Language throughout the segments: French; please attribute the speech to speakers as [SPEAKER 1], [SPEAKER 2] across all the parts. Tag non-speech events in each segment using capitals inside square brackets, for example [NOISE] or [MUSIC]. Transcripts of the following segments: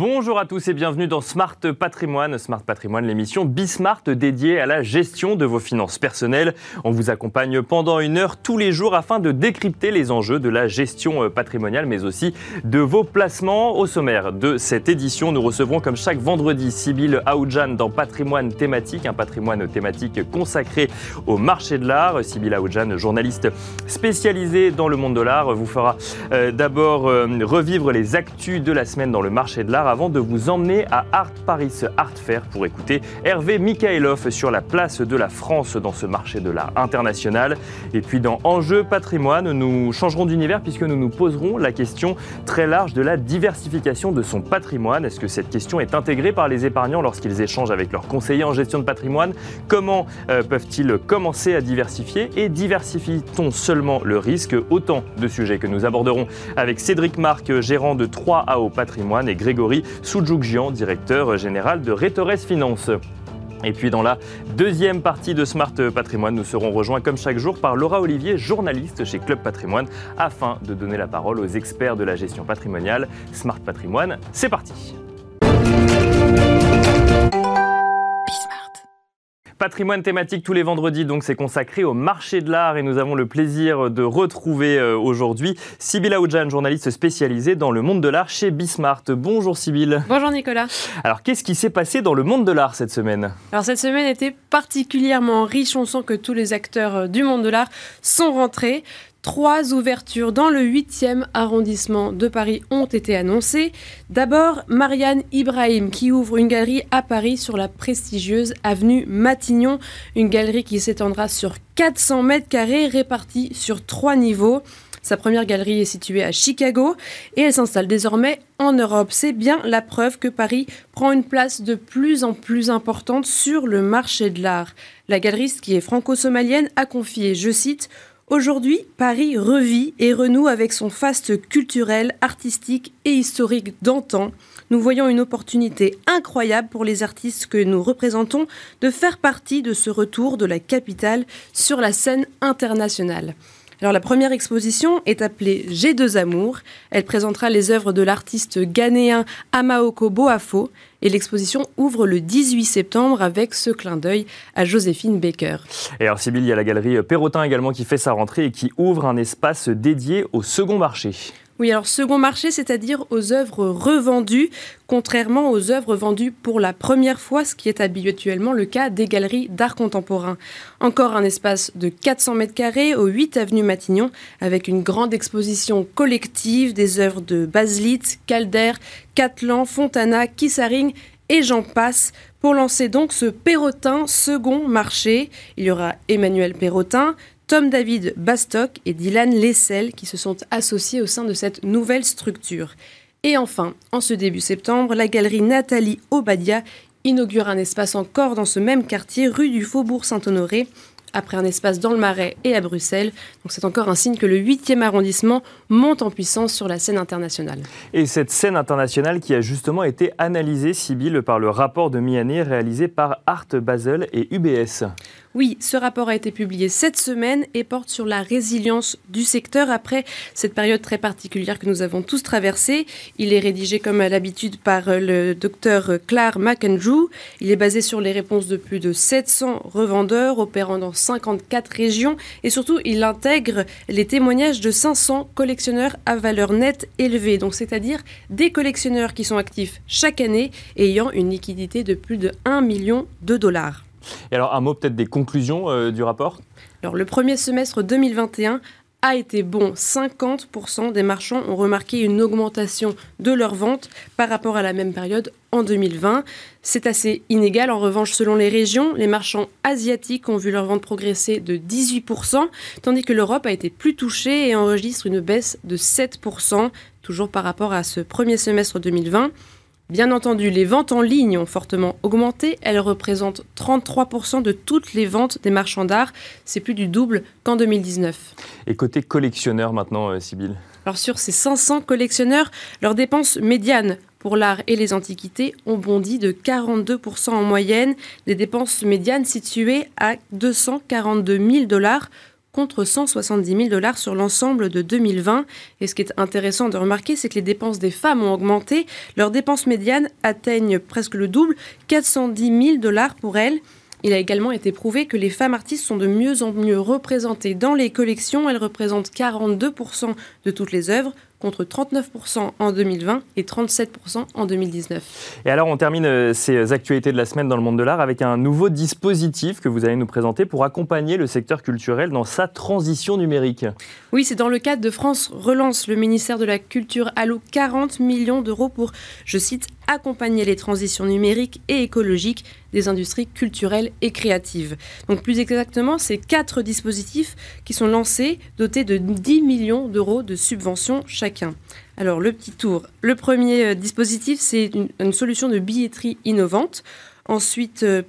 [SPEAKER 1] Bonjour à tous et bienvenue dans Smart Patrimoine. Smart Patrimoine, l'émission Bismart dédiée à la gestion de vos finances personnelles. On vous accompagne pendant une heure tous les jours afin de décrypter les enjeux de la gestion euh, patrimoniale, mais aussi de vos placements. Au sommaire de cette édition, nous recevrons comme chaque vendredi Sybille Aoudjan dans Patrimoine thématique, un patrimoine thématique consacré au marché de l'art. Sybille Aoudjan, journaliste spécialisée dans le monde de l'art, vous fera euh, d'abord euh, revivre les actus de la semaine dans le marché de l'art avant de vous emmener à Art Paris Art Fair pour écouter Hervé Mikhailov sur la place de la France dans ce marché de l'art international. Et puis dans Enjeu patrimoine, nous changerons d'univers puisque nous nous poserons la question très large de la diversification de son patrimoine. Est-ce que cette question est intégrée par les épargnants lorsqu'ils échangent avec leurs conseillers en gestion de patrimoine? Comment euh, peuvent-ils commencer à diversifier? Et diversifie-t-on seulement le risque? Autant de sujets que nous aborderons avec Cédric Marc, gérant de 3AO Patrimoine, et Grégory Grégory directeur général de Rétores Finance. Et puis dans la deuxième partie de Smart Patrimoine, nous serons rejoints comme chaque jour par Laura Olivier, journaliste chez Club Patrimoine, afin de donner la parole aux experts de la gestion patrimoniale. Smart Patrimoine, c'est parti. Patrimoine thématique tous les vendredis, donc c'est consacré au marché de l'art et nous avons le plaisir de retrouver euh, aujourd'hui Sybille Aoudjan, journaliste spécialisée dans le monde de l'art chez Bismart. Bonjour Sybille.
[SPEAKER 2] Bonjour Nicolas.
[SPEAKER 1] Alors qu'est-ce qui s'est passé dans le monde de l'art cette semaine?
[SPEAKER 2] Alors cette semaine était particulièrement riche, on sent que tous les acteurs euh, du monde de l'art sont rentrés. Trois ouvertures dans le 8e arrondissement de Paris ont été annoncées. D'abord, Marianne Ibrahim qui ouvre une galerie à Paris sur la prestigieuse avenue Matignon, une galerie qui s'étendra sur 400 mètres carrés répartis sur trois niveaux. Sa première galerie est située à Chicago et elle s'installe désormais en Europe. C'est bien la preuve que Paris prend une place de plus en plus importante sur le marché de l'art. La galeriste, qui est franco-somalienne, a confié, je cite, Aujourd'hui, Paris revit et renoue avec son faste culturel, artistique et historique d'antan. Nous voyons une opportunité incroyable pour les artistes que nous représentons de faire partie de ce retour de la capitale sur la scène internationale. Alors la première exposition est appelée G2 Amour. Elle présentera les œuvres de l'artiste ghanéen Amaoko Boafo et l'exposition ouvre le 18 septembre avec ce clin d'œil à Joséphine Baker.
[SPEAKER 1] Et alors Sybille, il y a la galerie Perrotin également qui fait sa rentrée et qui ouvre un espace dédié au second marché.
[SPEAKER 2] Oui, alors second marché, c'est-à-dire aux œuvres revendues, contrairement aux œuvres vendues pour la première fois, ce qui est habituellement le cas des galeries d'art contemporain. Encore un espace de 400 mètres carrés au 8 avenue Matignon, avec une grande exposition collective des œuvres de Baselit, Calder, Catlan, Fontana, Kissaring et j'en passe pour lancer donc ce Perrotin second marché. Il y aura Emmanuel Perrotin, Tom David Bastock et Dylan Lessel qui se sont associés au sein de cette nouvelle structure. Et enfin, en ce début septembre, la galerie Nathalie Obadia inaugure un espace encore dans ce même quartier, rue du Faubourg Saint-Honoré, après un espace dans le Marais et à Bruxelles. Donc c'est encore un signe que le 8e arrondissement monte en puissance sur la scène internationale.
[SPEAKER 1] Et cette scène internationale qui a justement été analysée, Sibylle, par le rapport de mi-année réalisé par Art Basel et UBS.
[SPEAKER 2] Oui, ce rapport a été publié cette semaine et porte sur la résilience du secteur après cette période très particulière que nous avons tous traversée. Il est rédigé comme à l'habitude par euh, le docteur Claire McAndrew. Il est basé sur les réponses de plus de 700 revendeurs opérant dans 54 régions et surtout il intègre les témoignages de 500 collectionneurs à valeur nette élevée, donc c'est-à-dire des collectionneurs qui sont actifs chaque année ayant une liquidité de plus de 1 million de dollars.
[SPEAKER 1] Et alors un mot peut-être des conclusions euh, du rapport?
[SPEAKER 2] Alors le premier semestre 2021 a été bon. 50% des marchands ont remarqué une augmentation de leurs ventes par rapport à la même période en 2020. C'est assez inégal. En revanche, selon les régions, les marchands asiatiques ont vu leurs ventes progresser de 18%, tandis que l'Europe a été plus touchée et enregistre une baisse de 7%, toujours par rapport à ce premier semestre 2020. Bien entendu, les ventes en ligne ont fortement augmenté. Elles représentent 33% de toutes les ventes des marchands d'art. C'est plus du double qu'en 2019.
[SPEAKER 1] Et côté collectionneur maintenant, euh, Sybille
[SPEAKER 2] Alors sur ces 500 collectionneurs, leurs dépenses médianes pour l'art et les antiquités ont bondi de 42% en moyenne, des dépenses médianes situées à 242 000 dollars contre 170 000 dollars sur l'ensemble de 2020. Et ce qui est intéressant de remarquer, c'est que les dépenses des femmes ont augmenté. Leurs dépenses médianes atteignent presque le double, 410 000 dollars pour elles. Il a également été prouvé que les femmes artistes sont de mieux en mieux représentées dans les collections. Elles représentent 42% de toutes les œuvres, contre 39% en 2020 et 37% en 2019.
[SPEAKER 1] Et alors on termine euh, ces actualités de la semaine dans le monde de l'art avec un nouveau dispositif que vous allez nous présenter pour accompagner le secteur culturel dans sa transition numérique.
[SPEAKER 2] Oui, c'est dans le cadre de France Relance. Le ministère de la Culture alloue 40 millions d'euros pour, je cite, accompagner les transitions numériques et écologiques des industries culturelles et créatives. Donc plus exactement, c'est quatre dispositifs qui sont lancés, dotés de 10 millions d'euros de subventions chacun. Alors le petit tour. Le premier euh, dispositif, c'est une, solution de billetterie innovante. Ensuite, euh,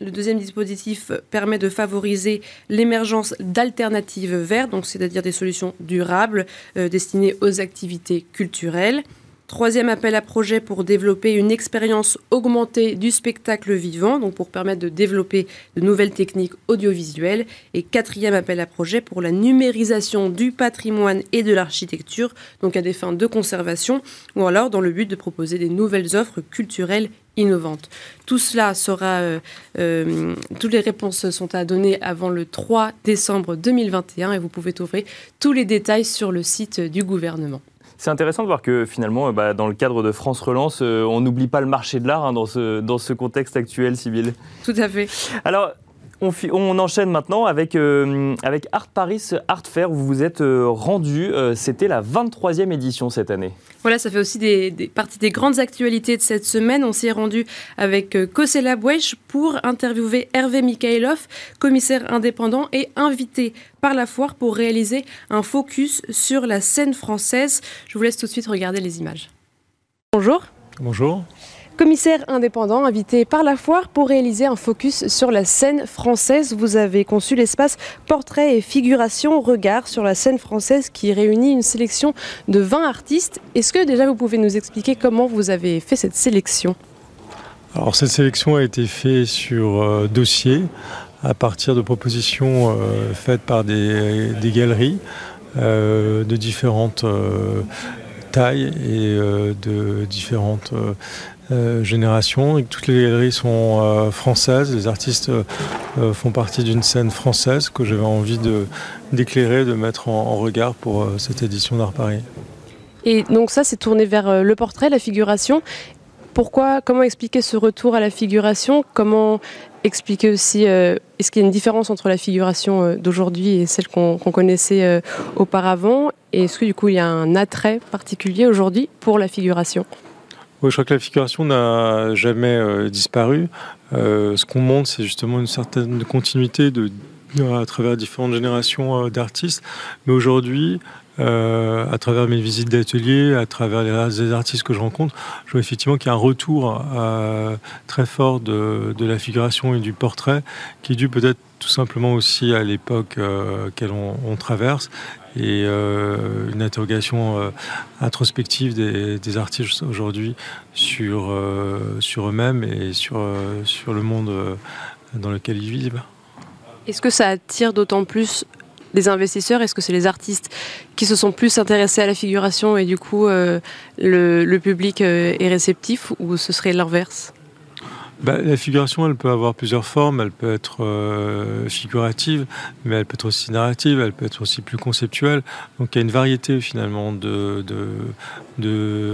[SPEAKER 2] le deuxième dispositif permet de favoriser l'émergence d'alternatives vertes, donc c'est-à-dire des solutions durables euh, destinées aux activités culturelles. Troisième appel à projet pour développer une expérience augmentée du spectacle vivant, donc pour permettre de développer de nouvelles techniques audiovisuelles. Et quatrième appel à projet pour la numérisation du patrimoine et de l'architecture, donc à des fins de conservation, ou alors dans le but de proposer des nouvelles offres culturelles innovantes. Tout cela sera, euh, euh, toutes les réponses sont à donner avant le 3 décembre 2021 et vous pouvez trouver tous les détails sur le site du gouvernement.
[SPEAKER 1] C'est intéressant de voir que finalement, bah, dans le cadre de France Relance, euh, on n'oublie pas le marché de l'art hein, dans, ce, dans ce contexte actuel, Sybille.
[SPEAKER 2] Tout à fait.
[SPEAKER 1] Alors, on, enchaîne maintenant avec, euh, avec Art Paris Art Fair où vous vous êtes euh, rendu. Euh, c'était la 23e édition cette année.
[SPEAKER 2] Voilà, ça fait aussi des, des grandes actualités de cette semaine. On s'y est rendu avec Kosela Bouech pour interviewer Hervé Mikhailov, commissaire indépendant et invité par la foire pour réaliser un focus sur la scène française. Je vous laisse tout de suite regarder les images. Bonjour.
[SPEAKER 3] Bonjour
[SPEAKER 2] commissaire indépendant invité par la foire pour réaliser un focus sur la scène française. Vous avez conçu l'espace portrait et figuration regard sur la scène française qui réunit une sélection de 20 artistes. Est-ce que déjà vous pouvez nous expliquer comment vous avez fait cette sélection?
[SPEAKER 3] Alors cette sélection a été faite sur euh, dossier à partir de propositions euh, faites par des, galeries euh, de différentes tailles et de différentes euh, génération et que toutes les galeries sont euh, françaises. Les artistes euh, font partie d'une scène française que j'avais envie d'éclairer, de, mettre en, regard pour cette édition d'Art Paris.
[SPEAKER 2] Et donc ça, c'est tourné vers le portrait, la figuration. Pourquoi, comment expliquer ce retour à la figuration? Comment expliquer aussi, est-ce qu'il y a une différence entre la figuration d'aujourd'hui et celle qu'on connaissait auparavant? Et est-ce que du coup il y a un attrait particulier aujourd'hui pour la figuration?
[SPEAKER 3] Oui, je crois que la figuration n'a jamais euh, disparu. Euh, ce qu'on montre, c'est justement une certaine continuité à travers différentes générations euh, d'artistes. Mais aujourd'hui, à travers mes visites d'atelier, à travers les, artistes que je rencontre, je vois effectivement qu'il y a un retour très fort de, la figuration et du portrait, qui est dû peut-être tout simplement aussi à l'époque qu'elle on, traverse et euh, une interrogation euh, introspective des, artistes aujourd'hui sur, euh, sur eux-mêmes et sur, sur le monde dans lequel ils vivent.
[SPEAKER 2] Est-ce que ça attire d'autant plus les investisseurs? Est-ce que c'est les artistes qui se sont plus intéressés à la figuration et du coup le, le, public est réceptif ou ce serait l'inverse?
[SPEAKER 3] Bah, la figuration, elle peut avoir plusieurs formes. Elle peut être euh, figurative, mais elle peut être aussi narrative, elle peut être aussi plus conceptuelle. Donc il y a une variété finalement de,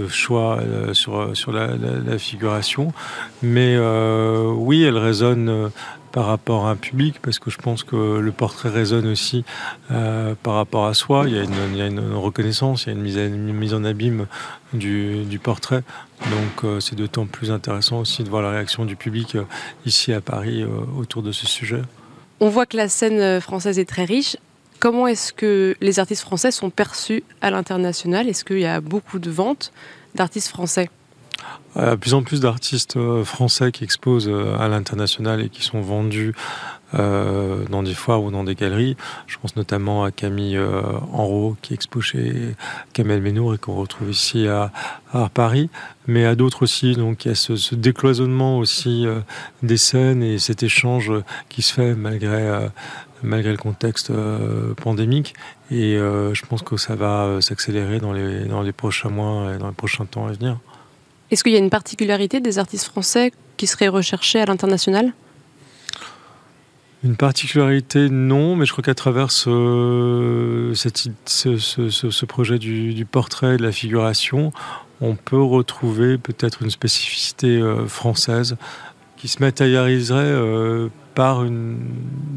[SPEAKER 3] choix euh, sur, sur la, figuration. Mais euh, oui, elle résonne par rapport à un public, parce que je pense que le portrait résonne aussi euh, par rapport à soi. Il y, a une, reconnaissance, il y a une mise, en abîme du, portrait. Donc euh, c'est d'autant plus intéressant aussi de voir la réaction du public euh, ici à Paris autour de ce sujet.
[SPEAKER 2] On voit que la scène française est très riche. Comment est-ce que les artistes français sont perçus à l'international? Est-ce qu'il y a beaucoup de ventes d'artistes français?
[SPEAKER 3] De plus en plus d'artistes euh, français qui exposent euh, à l'international et qui sont vendus euh, dans des foires ou dans des galeries. Je pense notamment à Camille Enro qui expose chez Kamel Menour et qu'on retrouve ici à, Paris, mais à d'autres aussi. Donc il y a ce, décloisonnement aussi des scènes et cet échange qui se fait malgré malgré le contexte pandémique. Et je pense que ça va s'accélérer dans les, dans les prochains mois et dans les prochains temps à venir.
[SPEAKER 4] Est-ce qu'il y a une particularité des artistes français qui seraient recherchés à l'international?
[SPEAKER 3] Une particularité, non, mais je crois qu'à travers ce, projet du, portrait, de la figuration, on peut retrouver peut-être une spécificité euh, française qui se matérialiserait euh, par une,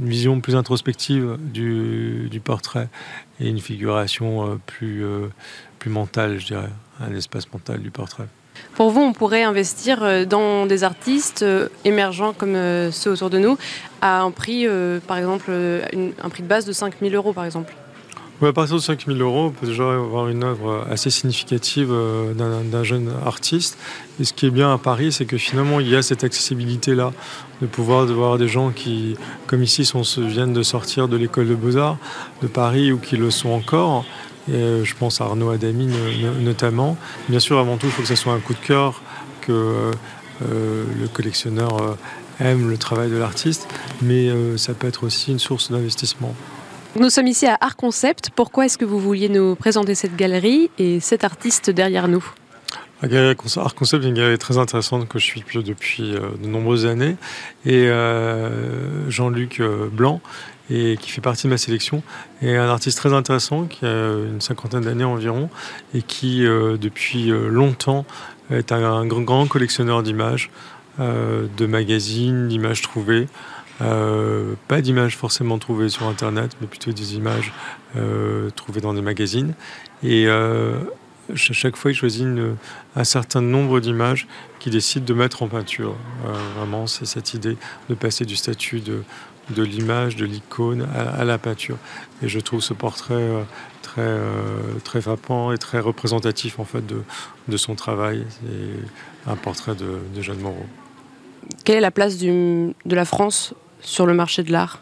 [SPEAKER 3] vision plus introspective du, portrait et une figuration euh, plus, plus mentale, je dirais, un espace mental du portrait.
[SPEAKER 4] Pour vous, on pourrait investir euh, dans des artistes euh, émergents comme euh, ceux autour de nous à un prix, par exemple, un prix de base de 5 000 euros, par exemple
[SPEAKER 3] à partir de 5 000 euros, on peut déjà avoir une œuvre assez significative d'un jeune artiste. Et ce qui est bien à Paris, c'est que finalement, il y a cette accessibilité-là, de pouvoir voir des gens qui, comme ici, sont, viennent de sortir de l'école de beaux-arts de Paris ou qui le sont encore, euh, je pense à Arnaud Adami notamment. Bien sûr, avant tout, il faut que ce soit un coup de cœur, que euh, le collectionneur euh, aime le travail de l'artiste, mais ça peut être aussi une source d'investissement.
[SPEAKER 4] Nous sommes ici à Art Concept. Pourquoi est-ce que vous vouliez nous présenter cette galerie et cet artiste derrière nous?
[SPEAKER 3] La galerie Art Concept est une galerie très intéressante que je suis depuis de nombreuses années. Et Jean-Luc Blanc et qui fait partie de ma sélection, est un artiste très intéressant qui a une cinquantaine d'années environ et qui euh, depuis euh, longtemps est un, grand, collectionneur d'images, euh, de magazines, d'images trouvées. Pas d'images forcément trouvées sur Internet, mais plutôt des images trouvées dans des magazines. Et chaque fois, il choisit un certain nombre d'images qu'il décide de mettre en peinture. vraiment, c'est cette idée de passer du statut de, l'image, de l'icône à, la peinture. Et je trouve ce portrait euh, très, euh, très frappant et très représentatif en fait de, de son travail. C'est un portrait de, de, Jeanne Moreau.
[SPEAKER 4] Quelle est la place de la France sur le marché de l'art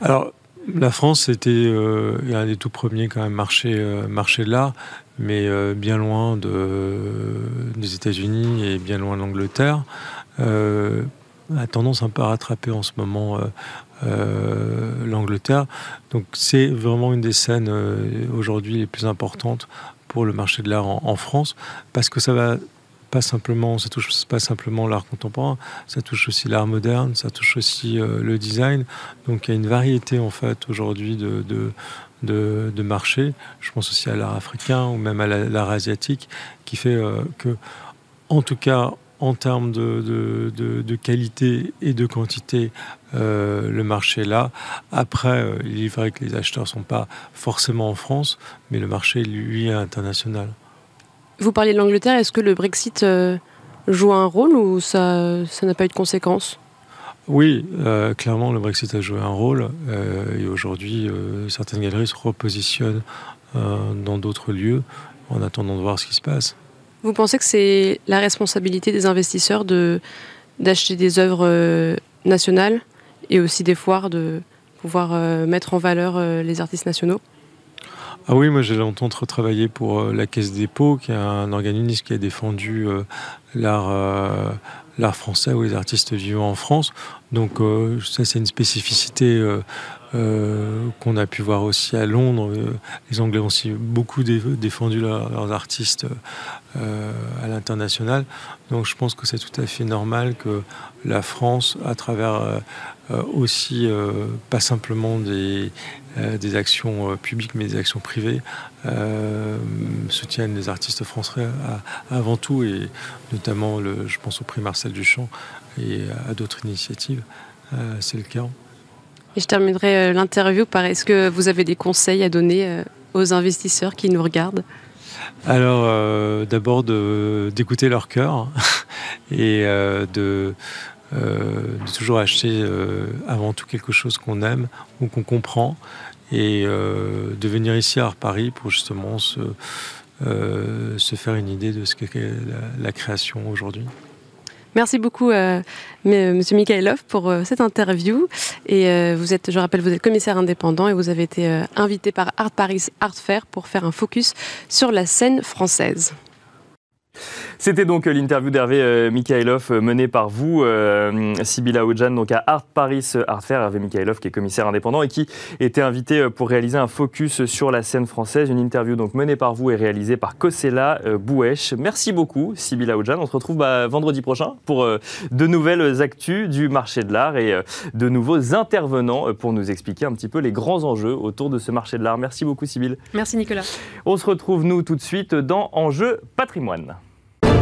[SPEAKER 3] Alors, la France, c'était euh, un des tout premiers quand même marchés marché de l'art, mais bien loin de, des États-Unis et bien loin de l'Angleterre a tendance un peu à rattraper en ce moment euh, euh, l'Angleterre. Donc c'est vraiment une des scènes euh, aujourd'hui les plus importantes pour le marché de l'art en, France, parce que ça va pas simplement, ça touche pas simplement l'art contemporain, ça touche aussi l'art moderne, ça touche aussi le design. Donc il y a une variété en fait aujourd'hui de, de de, de, marché. Je pense aussi à l'art africain ou même à l'art asiatique, qui fait que, en tout cas, en termes de, de, qualité et de quantité, euh, le marché est là. Après, euh, il est vrai que les acheteurs ne sont pas forcément en France, mais le marché, lui, est international.
[SPEAKER 4] Vous parlez de l'Angleterre, est-ce que le Brexit euh, joue un rôle ou ça n'a pas eu de conséquences?
[SPEAKER 3] Oui, clairement, le Brexit a joué un rôle et aujourd'hui, certaines galeries se repositionnent dans d'autres lieux en attendant de voir ce qui se passe.
[SPEAKER 4] Vous pensez que c'est la responsabilité des investisseurs de, d'acheter des œuvres euh, nationales et aussi des foires de pouvoir euh, mettre en valeur euh, les artistes nationaux?
[SPEAKER 3] Ah oui, moi j'ai longtemps travaillé pour la Caisse des Dépôts, qui est un organisme qui a défendu l'art, l'art français ou les artistes vivants en France. Donc ça c'est une spécificité euh, qu'on a pu voir aussi à Londres. Euh, les Anglais ont aussi beaucoup défendu leurs artistes euh, à l'international. Donc je pense que c'est tout à fait normal que la France, à travers aussi pas simplement des, des actions publiques, mais des actions privées, soutienne les artistes français avant tout, et notamment, le, je pense au prix Marcel Duchamp et à d'autres initiatives. c'est le cas.
[SPEAKER 4] Et je terminerai euh, l'interview par est-ce que vous avez des conseils à donner euh, aux investisseurs qui nous regardent?
[SPEAKER 3] Alors, euh, d'abord d'écouter leur cœur [LAUGHS] et de, de, toujours acheter avant tout quelque chose qu'on aime ou qu'on comprend et de venir ici à Paris pour justement se, se faire une idée de ce qu'est la création aujourd'hui.
[SPEAKER 4] Merci beaucoup, euh, euh Monsieur Mikhailov, pour euh, cette interview. Et euh, vous êtes, je rappelle, vous êtes commissaire indépendant et vous avez été invité par Art Paris Art Fair pour faire un focus sur la scène française.
[SPEAKER 1] C'était donc l'interview d'Hervé euh, Mikhailov euh, menée par vous, euh, Sibila Oudjan, donc à Art Paris Art Fair. Hervé Mikhailov qui est commissaire indépendant et qui était invité pour réaliser un focus sur la scène française. Une interview donc menée par vous et réalisée par Kosela Bouesh. Merci beaucoup, Sibila Oudjan. On se retrouve bah, vendredi prochain pour de nouvelles actus du marché de l'art et de nouveaux intervenants pour nous expliquer un petit peu les grands enjeux autour de ce marché de l'art. Merci beaucoup, Sybille.
[SPEAKER 2] Merci, Nicolas.
[SPEAKER 1] On se retrouve, nous, tout de suite dans Enjeu patrimoine.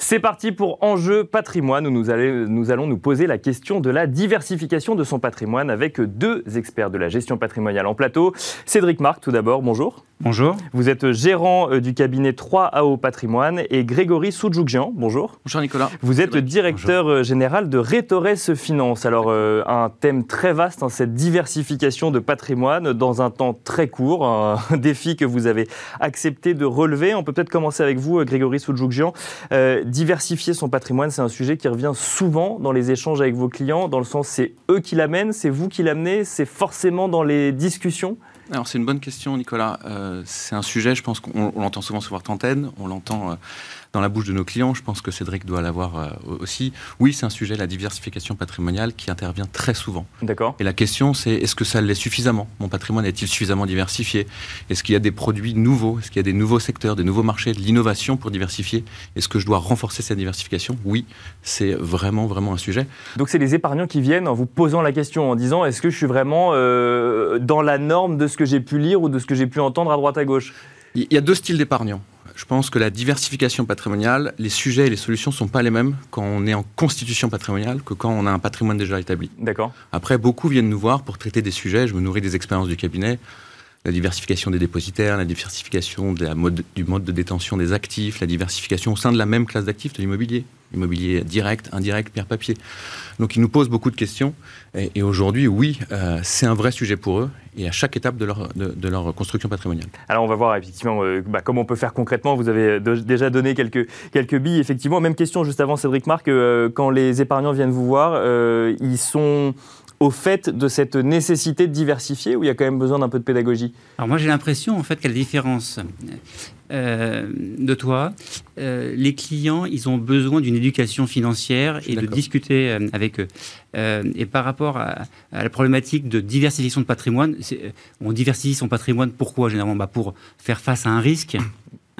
[SPEAKER 1] C'est parti pour Enjeu patrimoine où nous, allons nous poser la question de la diversification de son patrimoine avec deux experts de la gestion patrimoniale en plateau. Cédric Marc, tout d'abord, bonjour.
[SPEAKER 5] Bonjour.
[SPEAKER 1] Vous êtes gérant euh, du cabinet 3AO Patrimoine et Grégory Soudjougjian, bonjour.
[SPEAKER 5] Bonjour Nicolas.
[SPEAKER 1] Vous êtes directeur euh, général de Rétorès Finance. Alors euh, un thème très vaste, hein, cette diversification de patrimoine dans un temps très court, un [LAUGHS] défi que vous avez accepté de relever. On peut peut-être commencer avec vous, Grégory Soudjougjian. Diversifier son patrimoine, c'est un sujet qui revient souvent dans les échanges avec vos clients, dans le sens c'est eux qui l'amènent, c'est vous qui l'amenez, c'est forcément dans les discussions
[SPEAKER 5] alors c'est une bonne question, Nicolas. Euh, c'est un sujet, je pense qu'on l'entend souvent sur votre antenne, on l'entend euh, dans la bouche de nos clients. Je pense que Cédric doit l'avoir euh, aussi. Oui, c'est un sujet, la diversification patrimoniale, qui intervient très souvent.
[SPEAKER 1] D'accord.
[SPEAKER 5] Et la question, c'est est-ce que ça l'est suffisamment? Mon patrimoine est-il suffisamment diversifié? Est-ce qu'il y a des produits nouveaux? Est-ce qu'il y a des nouveaux secteurs, des nouveaux marchés, de l'innovation pour diversifier? Est-ce que je dois renforcer cette diversification? Oui, c'est vraiment, vraiment un sujet.
[SPEAKER 1] Donc c'est les épargnants qui viennent en vous posant la question, en disant est-ce que je suis vraiment euh, dans la norme de ce que j'ai pu lire ou de ce que j'ai pu entendre à droite à gauche?
[SPEAKER 5] Il y a deux styles d'épargnants je pense que la diversification patrimoniale, les sujets et les solutions ne sont pas les mêmes quand on est en constitution patrimoniale que quand on a un patrimoine déjà établi.
[SPEAKER 1] D'accord.
[SPEAKER 5] Après, beaucoup viennent nous voir pour traiter des sujets. Je me nourris des expériences du cabinet. La diversification des dépositaires, la diversification du mode de détention des actifs, la diversification au sein de la même classe d'actifs de l'immobilier immobilier direct, indirect, pierre papier. Donc ils nous posent beaucoup de questions. Et, aujourd'hui, oui, euh, c'est un vrai sujet pour eux et à chaque étape de leur, construction patrimoniale.
[SPEAKER 1] Alors on va voir effectivement euh, bah, comment on peut faire concrètement. Vous avez déjà donné quelques, billes. Effectivement, même question juste avant Cédric Marc, euh, quand les épargnants viennent vous voir, ils sont au fait de cette nécessité de diversifier ou il y a quand même besoin d'un peu de pédagogie?
[SPEAKER 6] Alors moi j'ai l'impression en fait qu'à la différence euh, de toi, euh, les clients ils ont besoin d'une éducation financière et de discuter euh, avec eux. et par rapport à, la problématique de diversification de patrimoine, on diversifie son patrimoine pourquoi généralement? Bah Pour faire face à un risque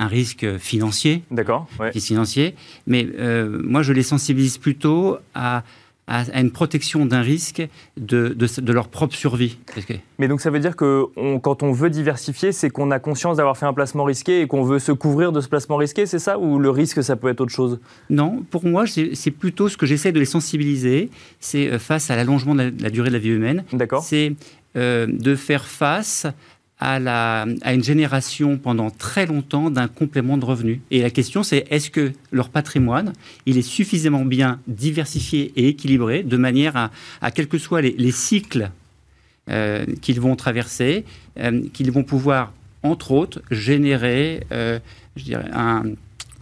[SPEAKER 6] un risque financier.
[SPEAKER 1] D'accord.
[SPEAKER 6] Financier. Mais moi, je les sensibilise plutôt à à, une protection d'un risque de, de, leur propre survie.
[SPEAKER 1] Mais donc ça veut dire que quand on veut diversifier, c'est qu'on a conscience d'avoir fait un placement risqué et qu'on veut se couvrir de ce placement risqué, c'est ça? Ou le risque, ça peut être autre chose?
[SPEAKER 6] Non, pour moi, c'est plutôt ce que j'essaie de les sensibiliser, c'est euh, face à l'allongement de, la durée de la vie humaine.
[SPEAKER 1] D'accord.
[SPEAKER 6] C'est euh, de faire face à, une génération pendant très longtemps d'un complément de revenus. Et la question, c'est est-ce que leur patrimoine, il est suffisamment bien diversifié et équilibré de manière à, à quels que soient les, cycles euh, qu'ils vont traverser, euh, qu'ils vont pouvoir, entre autres, générer, euh, je dirais, un,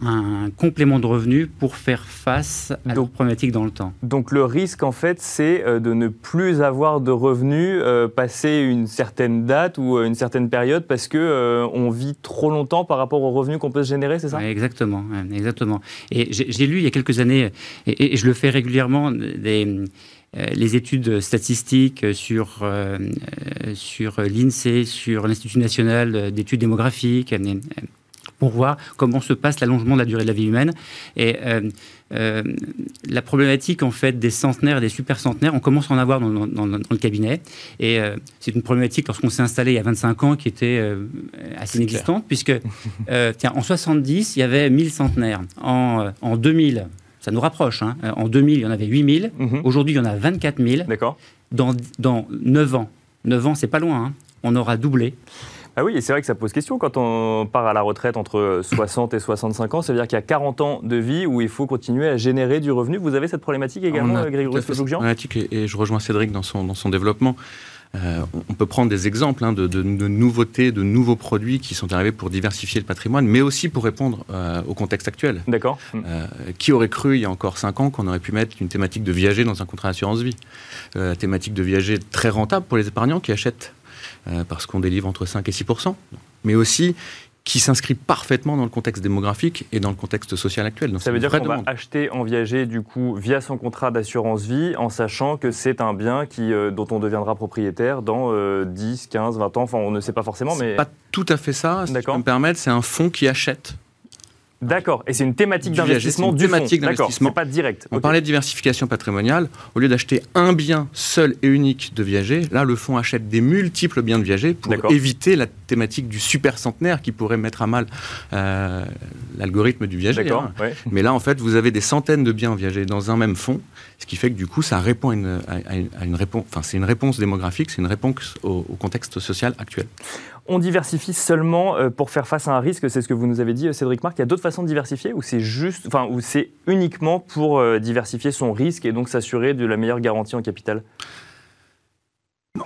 [SPEAKER 6] un complément de revenu pour faire face à leurs problématiques dans le temps.
[SPEAKER 1] Donc le risque, en fait, c'est euh, de ne plus avoir de revenus euh, passer une certaine date ou euh, une certaine période parce que on vit trop longtemps par rapport aux revenus qu'on peut se générer, c'est ça?
[SPEAKER 6] Exactement, exactement. Et j'ai lu il y a quelques années, et, je le fais régulièrement, des les études statistiques sur, sur l'INSEE, sur l'Institut national d'études démographiques, pour voir comment se passe l'allongement de la durée de la vie humaine. Et euh, euh, la problématique en fait des centenaires et des super centenaires, on commence à en avoir dans, le cabinet. Et euh, c'est une problématique lorsqu'on s'est installé il y a 25 ans qui était assez inexistante, puisque [LAUGHS] tiens, en 70, il y avait 1000 centenaires. En, en 2000, ça nous rapproche, hein, en 2000, il y en avait 8000. Mhm. Aujourd'hui, il y en a 24 000.
[SPEAKER 1] D'accord.
[SPEAKER 6] Dans, dans 9 ans, 9 ans, c'est pas loin, hein, on aura doublé.
[SPEAKER 1] Ah oui, et c'est vrai que ça pose question quand on part à la retraite entre 60 et 65 ans. Ça veut dire qu'il y a 40 ans de vie où il faut continuer à générer du revenu. Vous avez cette problématique également, Grégory
[SPEAKER 5] problématique et je rejoins Cédric dans son, dans son développement. Euh, on peut prendre des exemples hein, de, nouveautés, de nouveaux produits qui sont arrivés pour diversifier le patrimoine, mais aussi pour répondre euh, au contexte actuel.
[SPEAKER 1] D'accord.
[SPEAKER 5] Euh, qui aurait cru il y a encore 5 ans qu'on aurait pu mettre une thématique de viager dans un contrat d'assurance vie? La thématique de viager très rentable pour les épargnants qui achètent euh, parce qu'on délivre entre 5 et 6 mais aussi qui s'inscrit parfaitement dans le contexte démographique et dans le contexte social actuel.
[SPEAKER 1] Donc ça veut dire qu'on va acheter en viager du coup via son contrat d'assurance vie en sachant que c'est un bien qui, euh, dont on deviendra propriétaire dans 10, 15, 20 ans. Enfin, on ne sait pas forcément, mais...
[SPEAKER 5] Pas tout à fait ça, si je peux me permettre. C'est un fonds qui achète
[SPEAKER 1] D'accord. Et c'est une thématique d'investissement du
[SPEAKER 5] thématique d'investissement.
[SPEAKER 1] pas direct.
[SPEAKER 5] On parlait de diversification patrimoniale. Au lieu d'acheter un bien seul et unique de viager, là, le fonds achète des multiples biens de viager pour éviter la thématique du super centenaire qui pourrait mettre à mal euh, l'algorithme du viager. Hein. Mais là, en fait, vous avez des centaines de biens viagers dans un même fonds, ce qui fait que du coup, ça répond à une, réponse. Enfin, c'est une réponse démographique, c'est une réponse au contexte social actuel
[SPEAKER 1] on diversifie seulement euh, pour faire face à un risque, c'est ce que vous nous avez dit, Cédric Marc. Il y a d'autres façons de diversifier ou c'est juste, enfin, ou c'est uniquement pour euh, diversifier son risque et donc s'assurer de la meilleure garantie en capital?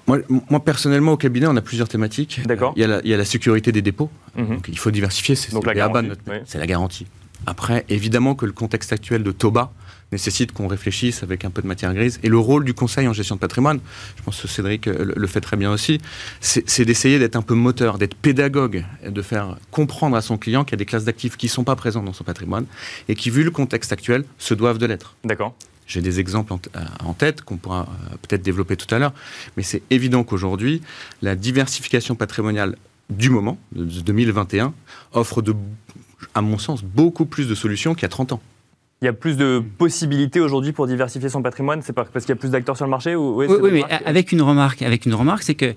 [SPEAKER 5] Moi, personnellement, au cabinet, on a plusieurs thématiques.
[SPEAKER 1] D'accord.
[SPEAKER 5] Il, y a la sécurité des dépôts. Mhm. Donc, il faut diversifier.
[SPEAKER 1] C'est la,
[SPEAKER 5] la garantie. Après, évidemment que le contexte actuel de Toba nécessite qu'on réfléchisse avec un peu de matière grise. Et le rôle du conseil en gestion de patrimoine, je pense que Cédric euh, le fait très bien aussi, c'est d'essayer d'être un peu moteur, d'être pédagogue, de faire comprendre à son client qu'il y a des classes d'actifs qui ne sont pas présentes dans son patrimoine et qui, vu le contexte actuel, se doivent de l'être.
[SPEAKER 1] D'accord.
[SPEAKER 5] J'ai des exemples en, euh, tête qu'on pourra euh, peut-être développer tout à l'heure, mais c'est évident qu'aujourd'hui, la diversification patrimoniale du moment, de 2021, offre de, à mon sens, beaucoup plus de solutions qu'il y a 30 ans
[SPEAKER 1] il y a plus de possibilités aujourd'hui pour diversifier son patrimoine? C'est parce qu'il y a plus d'acteurs sur le marché
[SPEAKER 6] ou, Oui, mais avec une remarque, avec une remarque, c'est que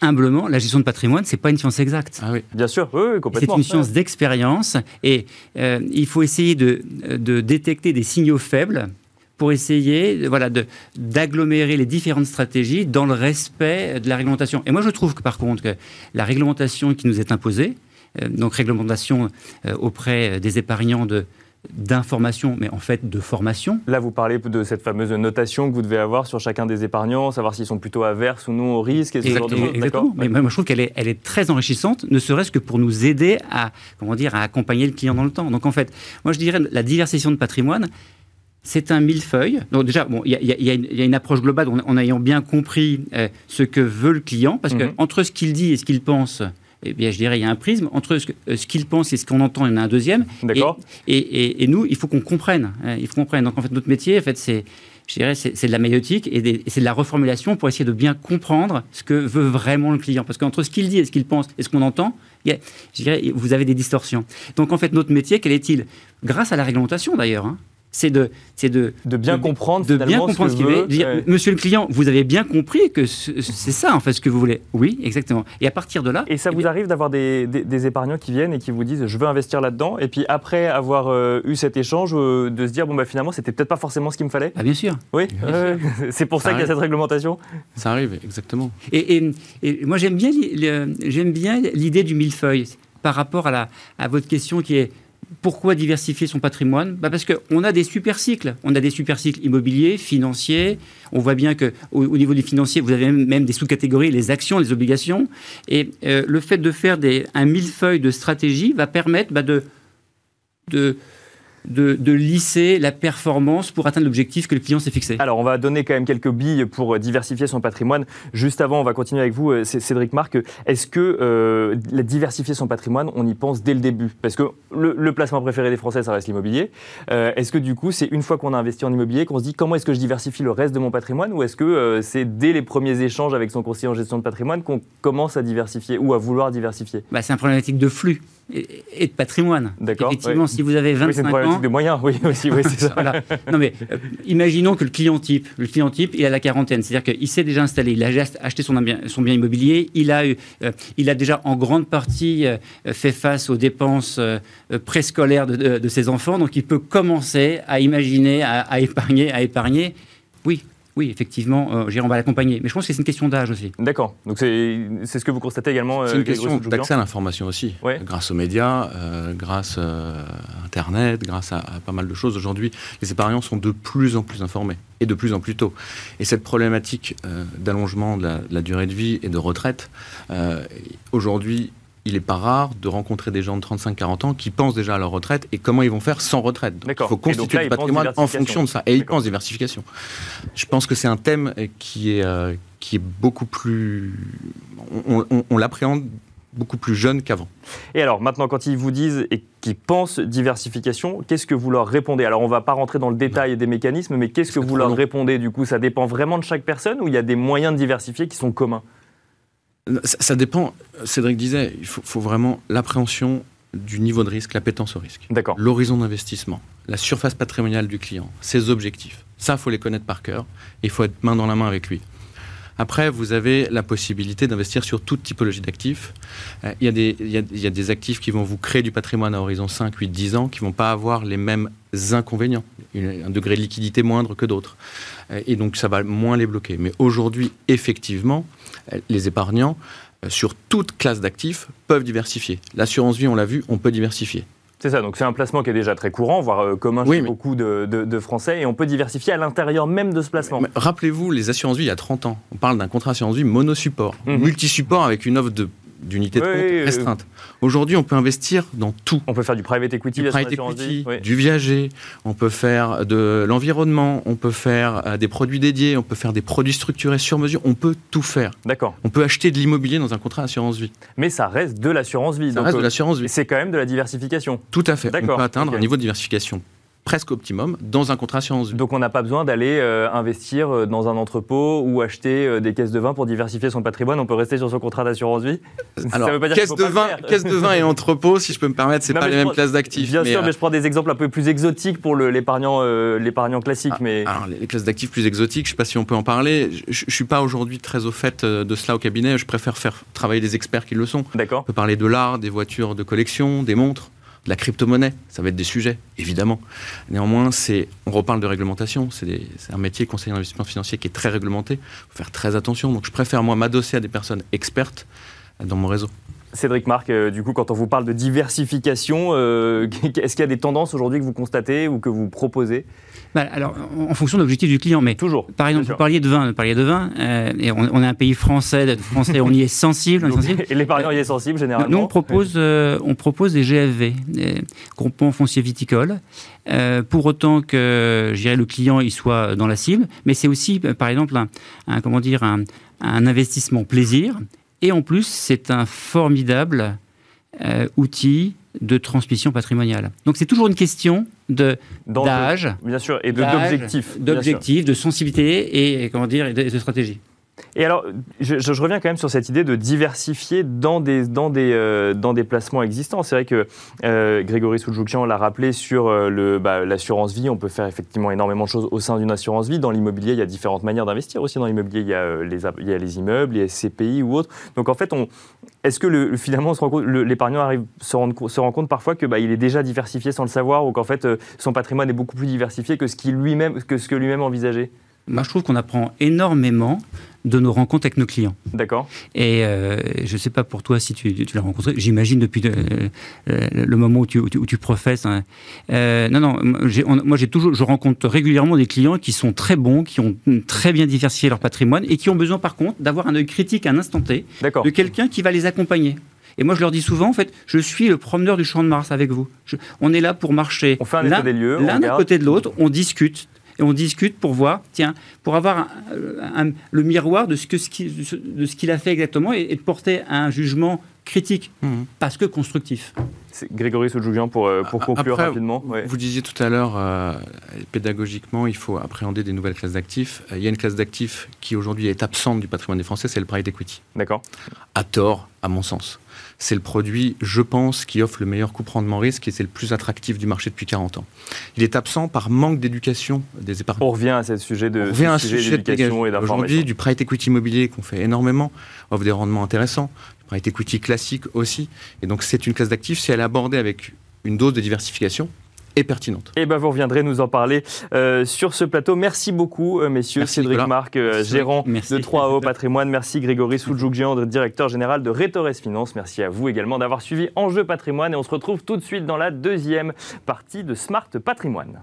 [SPEAKER 6] humblement, la gestion de patrimoine, c'est pas une science exacte.
[SPEAKER 1] Ah oui, bien sûr, oui, complètement.
[SPEAKER 6] C'est une science d'expérience et euh, il faut essayer de, de, détecter des signaux faibles pour essayer voilà, d'agglomérer les différentes stratégies dans le respect de la réglementation. Et moi, je trouve que par contre, que la réglementation qui nous est imposée, euh, donc réglementation euh, auprès des épargnants de d'information, mais en fait de formation.
[SPEAKER 1] Là, vous parlez de cette fameuse notation que vous devez avoir sur chacun des épargnants, savoir s'ils sont plutôt averses ou non au risque. Et ce
[SPEAKER 6] genre de exactement. Mais moi, je trouve qu'elle est, elle est très enrichissante, ne serait-ce que pour nous aider à, comment dire, à accompagner le client dans le temps. Donc en fait, moi je dirais la diversification de patrimoine, c'est un millefeuille. Donc déjà, bon, il y, a une approche globale en, ayant bien compris euh, ce que veut le client, parce que mhm. entre ce qu'il dit et ce qu'il pense, eh bien, je dirais, il y a un prisme entre ce, euh, qu'il pense et ce qu'on entend. Il y en a un deuxième.
[SPEAKER 1] D'accord.
[SPEAKER 6] Et, et, nous, il faut qu'on comprenne. Hein, il faut qu'on comprenne. Donc, en fait, notre métier, en fait, c'est je dirais, c'est de la maïotique et, c'est de la reformulation pour essayer de bien comprendre ce que veut vraiment le client. Parce qu'entre ce qu'il dit et ce qu'il pense et ce qu'on entend, je dirais, vous avez des distorsions. Donc en fait, notre métier, quel est-il? Grâce à la réglementation d'ailleurs. Hein, c'est de,
[SPEAKER 1] c'est de, de bien comprendre, de bien comprendre ce qu'il
[SPEAKER 6] veut. Dire, Monsieur le client, vous avez bien compris que c'est ça en fait ce que vous voulez. Oui, exactement. Et à partir de là.
[SPEAKER 1] Et ça eh vous arrive d'avoir des, des, épargnants qui viennent et qui vous disent je veux investir là-dedans, et puis après avoir euh, eu cet échange, euh, de se dire bon bah finalement c'était peut-être pas forcément ce qu'il me fallait.
[SPEAKER 6] Ah bien sûr.
[SPEAKER 1] Oui. [LAUGHS] c'est pour ça, qu'il y a cette réglementation.
[SPEAKER 5] Ça arrive exactement.
[SPEAKER 6] Et, et, moi j'aime bien j'aime bien l'idée du millefeuille par rapport à la à votre question qui est pourquoi diversifier son patrimoine bah Parce qu'on a des super cycles. On a des super cycles immobiliers, financiers. On voit bien qu'au au niveau du financier, vous avez même des sous-catégories, les actions, les obligations. Et euh, le fait de faire des, un millefeuille de stratégie va permettre bah, de, de de, lisser la performance pour atteindre l'objectif que le client s'est fixé
[SPEAKER 1] Alors, on va donner quand même quelques billes pour euh, diversifier son patrimoine. Juste avant, on va continuer avec vous, euh, Cédric Marc. Est-ce que euh, diversifier son patrimoine, on y pense dès le début? Parce que le, placement préféré des Français, ça reste l'immobilier. est-ce que du coup, c'est une fois qu'on a investi en immobilier qu'on se dit comment est-ce que je diversifie le reste de mon patrimoine? Ou est-ce que c'est dès les premiers échanges avec son conseiller en gestion de patrimoine qu'on commence à diversifier ou à vouloir diversifier?
[SPEAKER 6] Bah, C'est un problématique de flux et, de patrimoine.
[SPEAKER 1] D'accord.
[SPEAKER 6] Effectivement, si vous avez 25
[SPEAKER 1] oui,
[SPEAKER 6] ans.
[SPEAKER 1] de moyens, oui, aussi, oui, c'est [LAUGHS] ça.
[SPEAKER 6] voilà. Non, mais euh, imaginons que le client type, le client type, il a la quarantaine, c'est-à-dire qu'il s'est déjà installé, il a acheté son bien, son bien immobilier, il a, eu, euh, il a déjà en grande partie euh, fait face aux dépenses préscolaires de, de, ses enfants, donc il peut commencer à imaginer, à, à épargner, à épargner. Oui, oui, effectivement, euh, on va l'accompagner. Mais je pense que c'est une question d'âge aussi.
[SPEAKER 1] D'accord. Donc c'est ce que vous constatez également.
[SPEAKER 5] C'est une euh, question d'accès à l'information aussi. Grâce aux médias, euh, grâce à Internet, grâce à, pas mal de choses. Aujourd'hui, les épargnants sont de plus en plus informés et de plus en plus tôt. Et cette problématique d'allongement de, de, la durée de vie et de retraite, aujourd'hui, il n'est pas rare de rencontrer des gens de 35-40 ans qui pensent déjà à leur retraite et comment ils vont faire sans retraite.
[SPEAKER 1] il
[SPEAKER 5] faut constituer du patrimoine en fonction de ça. Et ils pensent diversification. Je pense que c'est un thème qui est, euh, qui est beaucoup plus... On, l'appréhende beaucoup plus jeunes qu'avant.
[SPEAKER 1] Et alors maintenant, quand ils vous disent et qu'ils pensent diversification, qu'est-ce que vous leur répondez? Alors on ne va pas rentrer dans le détail des mécanismes, mais qu'est-ce que vous leur répondez du coup? Ça dépend vraiment de chaque personne ou il y a des moyens de diversifier qui sont communs?
[SPEAKER 5] Ça, dépend. Cédric disait, il faut, vraiment l'appréhension du niveau de risque, l'appétence au risque.
[SPEAKER 1] D'accord.
[SPEAKER 5] L'horizon d'investissement, la surface patrimoniale du client, ses objectifs. Ça, il faut les connaître par cœur. Il faut être main dans la main avec lui. Après, vous avez la possibilité d'investir sur toute typologie d'actifs. Euh, il, y a des, actifs qui vont vous créer du patrimoine à horizon 5, 8, 10 ans, qui ne vont pas avoir les mêmes inconvénients, un degré de liquidité moindre que d'autres. Euh, et donc, ça va moins les bloquer. Mais aujourd'hui, effectivement, les épargnants, sur toute classe d'actifs, peuvent diversifier. L'assurance vie, on l'a vu, on peut diversifier.
[SPEAKER 1] C'est ça, donc c'est un placement qui est déjà très courant, voire euh, commun chez beaucoup de, Français, et on peut diversifier à l'intérieur même de ce placement.
[SPEAKER 5] Rappelez-vous, les assurances vie il y a 30 ans, on parle d'un contrat assurance vie monosupport, mmh. multisupport avec une offre de d'unités de compte restreinte. Aujourd'hui, on peut investir dans tout.
[SPEAKER 1] On peut faire du private equity,
[SPEAKER 5] du, private equity, du viager, on peut faire de l'environnement, on peut faire euh, des produits dédiés, on peut faire des produits structurés sur mesure, on peut tout faire.
[SPEAKER 1] D'accord.
[SPEAKER 5] On peut acheter de l'immobilier dans un contrat assurance vie.
[SPEAKER 1] Mais ça reste de l'assurance vie.
[SPEAKER 5] Ça reste de euh, l'assurance vie.
[SPEAKER 1] C'est quand même de la diversification.
[SPEAKER 5] Tout à fait. On peut atteindre un niveau de diversification presque optimum dans un contrat assurance
[SPEAKER 1] Donc on n'a pas besoin d'aller euh, investir euh, dans un entrepôt ou acheter euh, des caisses de vin pour diversifier son patrimoine. On peut rester sur son contrat d'assurance vie. [LAUGHS]
[SPEAKER 5] Alors, Ça veut pas dire caisse, de vin, caisse de vin et entrepôt, si je peux me permettre, c'est pas les mêmes classes d'actifs.
[SPEAKER 1] Bien sûr, mais je prends des exemples un peu plus exotiques pour l'épargnant l'épargnant classique. Ah, mais...
[SPEAKER 5] Alors les classes d'actifs plus exotiques, je ne sais pas si on peut en parler. Je, ne suis pas aujourd'hui très au fait de cela au cabinet. Je préfère faire travailler des experts qui le sont.
[SPEAKER 1] D'accord.
[SPEAKER 5] On peut parler de l'art, des voitures de collection, des montres de la crypto-monnaie, ça va être des sujets, évidemment. Néanmoins, c'est, on reparle de réglementation, c'est, un métier conseiller d'investissement financier qui est très réglementé, il faut faire très attention. Donc je préfère, moi, m'adosser à des personnes expertes dans mon réseau.
[SPEAKER 1] Cédric Marc, euh, du coup, quand on vous parle de diversification, euh, [LAUGHS] est-ce qu'il y a des tendances aujourd'hui que vous constatez ou que vous proposez
[SPEAKER 6] bah, alors, en fonction de l'objectif du client, mais
[SPEAKER 1] toujours.
[SPEAKER 6] Par exemple, vous parliez de vin, vous parliez de vin, euh, et on, est un pays français, français, on y est sensible. [LAUGHS]
[SPEAKER 1] Et l'épargnant y est sensible généralement.
[SPEAKER 6] Nous, on propose, on propose des GFV, des groupements fonciers viticoles, pour autant que, je dirais, le client il soit dans la cible, mais c'est aussi, par exemple, un, comment dire, un investissement plaisir et en plus, c'est un formidable euh, outil de transmission patrimoniale. Donc c'est toujours une question de d'âge,
[SPEAKER 1] bien sûr, et d'objectif,
[SPEAKER 6] d'objectif, de sensibilité et comment dire, et de stratégie.
[SPEAKER 1] Et alors, je, reviens quand même sur cette idée de diversifier dans des, dans des, euh, dans des placements existants. C'est vrai que euh, Grégory Soudjoukian l'a rappelé sur euh, bah, l'assurance vie. On peut faire effectivement énormément de choses au sein d'une assurance vie. Dans l'immobilier, il y a différentes manières d'investir aussi. Dans l'immobilier, il, y a les, il y a les immeubles, a SCPI ou autres. Donc en fait, est-ce que le, finalement, l'épargnant se rend, se rend compte parfois que bah, est déjà diversifié sans le savoir ou qu'en fait son patrimoine est beaucoup plus diversifié que ce qu'il lui-même que ce que lui-même envisageait?
[SPEAKER 6] Moi, je trouve qu'on apprend énormément de nos rencontres avec nos clients.
[SPEAKER 1] D'accord.
[SPEAKER 6] Et euh, je ne sais pas pour toi si tu, l'as rencontré, j'imagine depuis euh, le moment où tu, où tu, professes. Hein. Euh, non, non, moi j'ai toujours, je rencontre régulièrement des clients qui sont très bons, qui ont très bien diversifié leur patrimoine et qui ont besoin par contre d'avoir un œil critique à un instant T de quelqu'un qui va les accompagner. Et moi, je leur dis souvent, en fait, je suis le promeneur du champ de Mars avec vous. on est là pour marcher.
[SPEAKER 1] On fait un état des lieux.
[SPEAKER 6] L'un à côté de l'autre, on discute et on discute pour voir, tiens, pour avoir le miroir de ce qu'il a fait exactement et, de porter un jugement critique, mmh. parce que constructif.
[SPEAKER 1] Grégory Soudjougian pour, euh, pour conclure rapidement.
[SPEAKER 5] Vous disiez tout à l'heure, euh, pédagogiquement, il faut appréhender des nouvelles classes d'actifs. Euh, il y a une classe d'actifs qui aujourd'hui est absente du patrimoine des Français, c'est le private equity.
[SPEAKER 1] D'accord.
[SPEAKER 5] À tort, à mon sens c'est le produit, je pense, qui offre le meilleur coup rendement risque et c'est le plus attractif du marché depuis 40 ans. Il est absent par manque d'éducation des épargnants.
[SPEAKER 1] On revient à ce sujet de d'éducation et d'information.
[SPEAKER 5] Aujourd'hui, du private equity immobilier qu'on fait énormément offre des rendements intéressants, private equity classique aussi. Et donc c'est une classe d'actifs, si elle est abordée avec une dose de diversification, et pertinente.
[SPEAKER 1] Et eh ben vous reviendrez nous en parler euh, sur ce plateau. Merci beaucoup, euh, messieurs. Cédric Marc, euh, gérant de 3O Patrimoine. Merci Grégory Soudjoukjian, directeur général de Rétores Finance. Merci à vous également d'avoir suivi Enjeu Patrimoine. Et on se retrouve tout de suite dans la deuxième partie de Smart Patrimoine.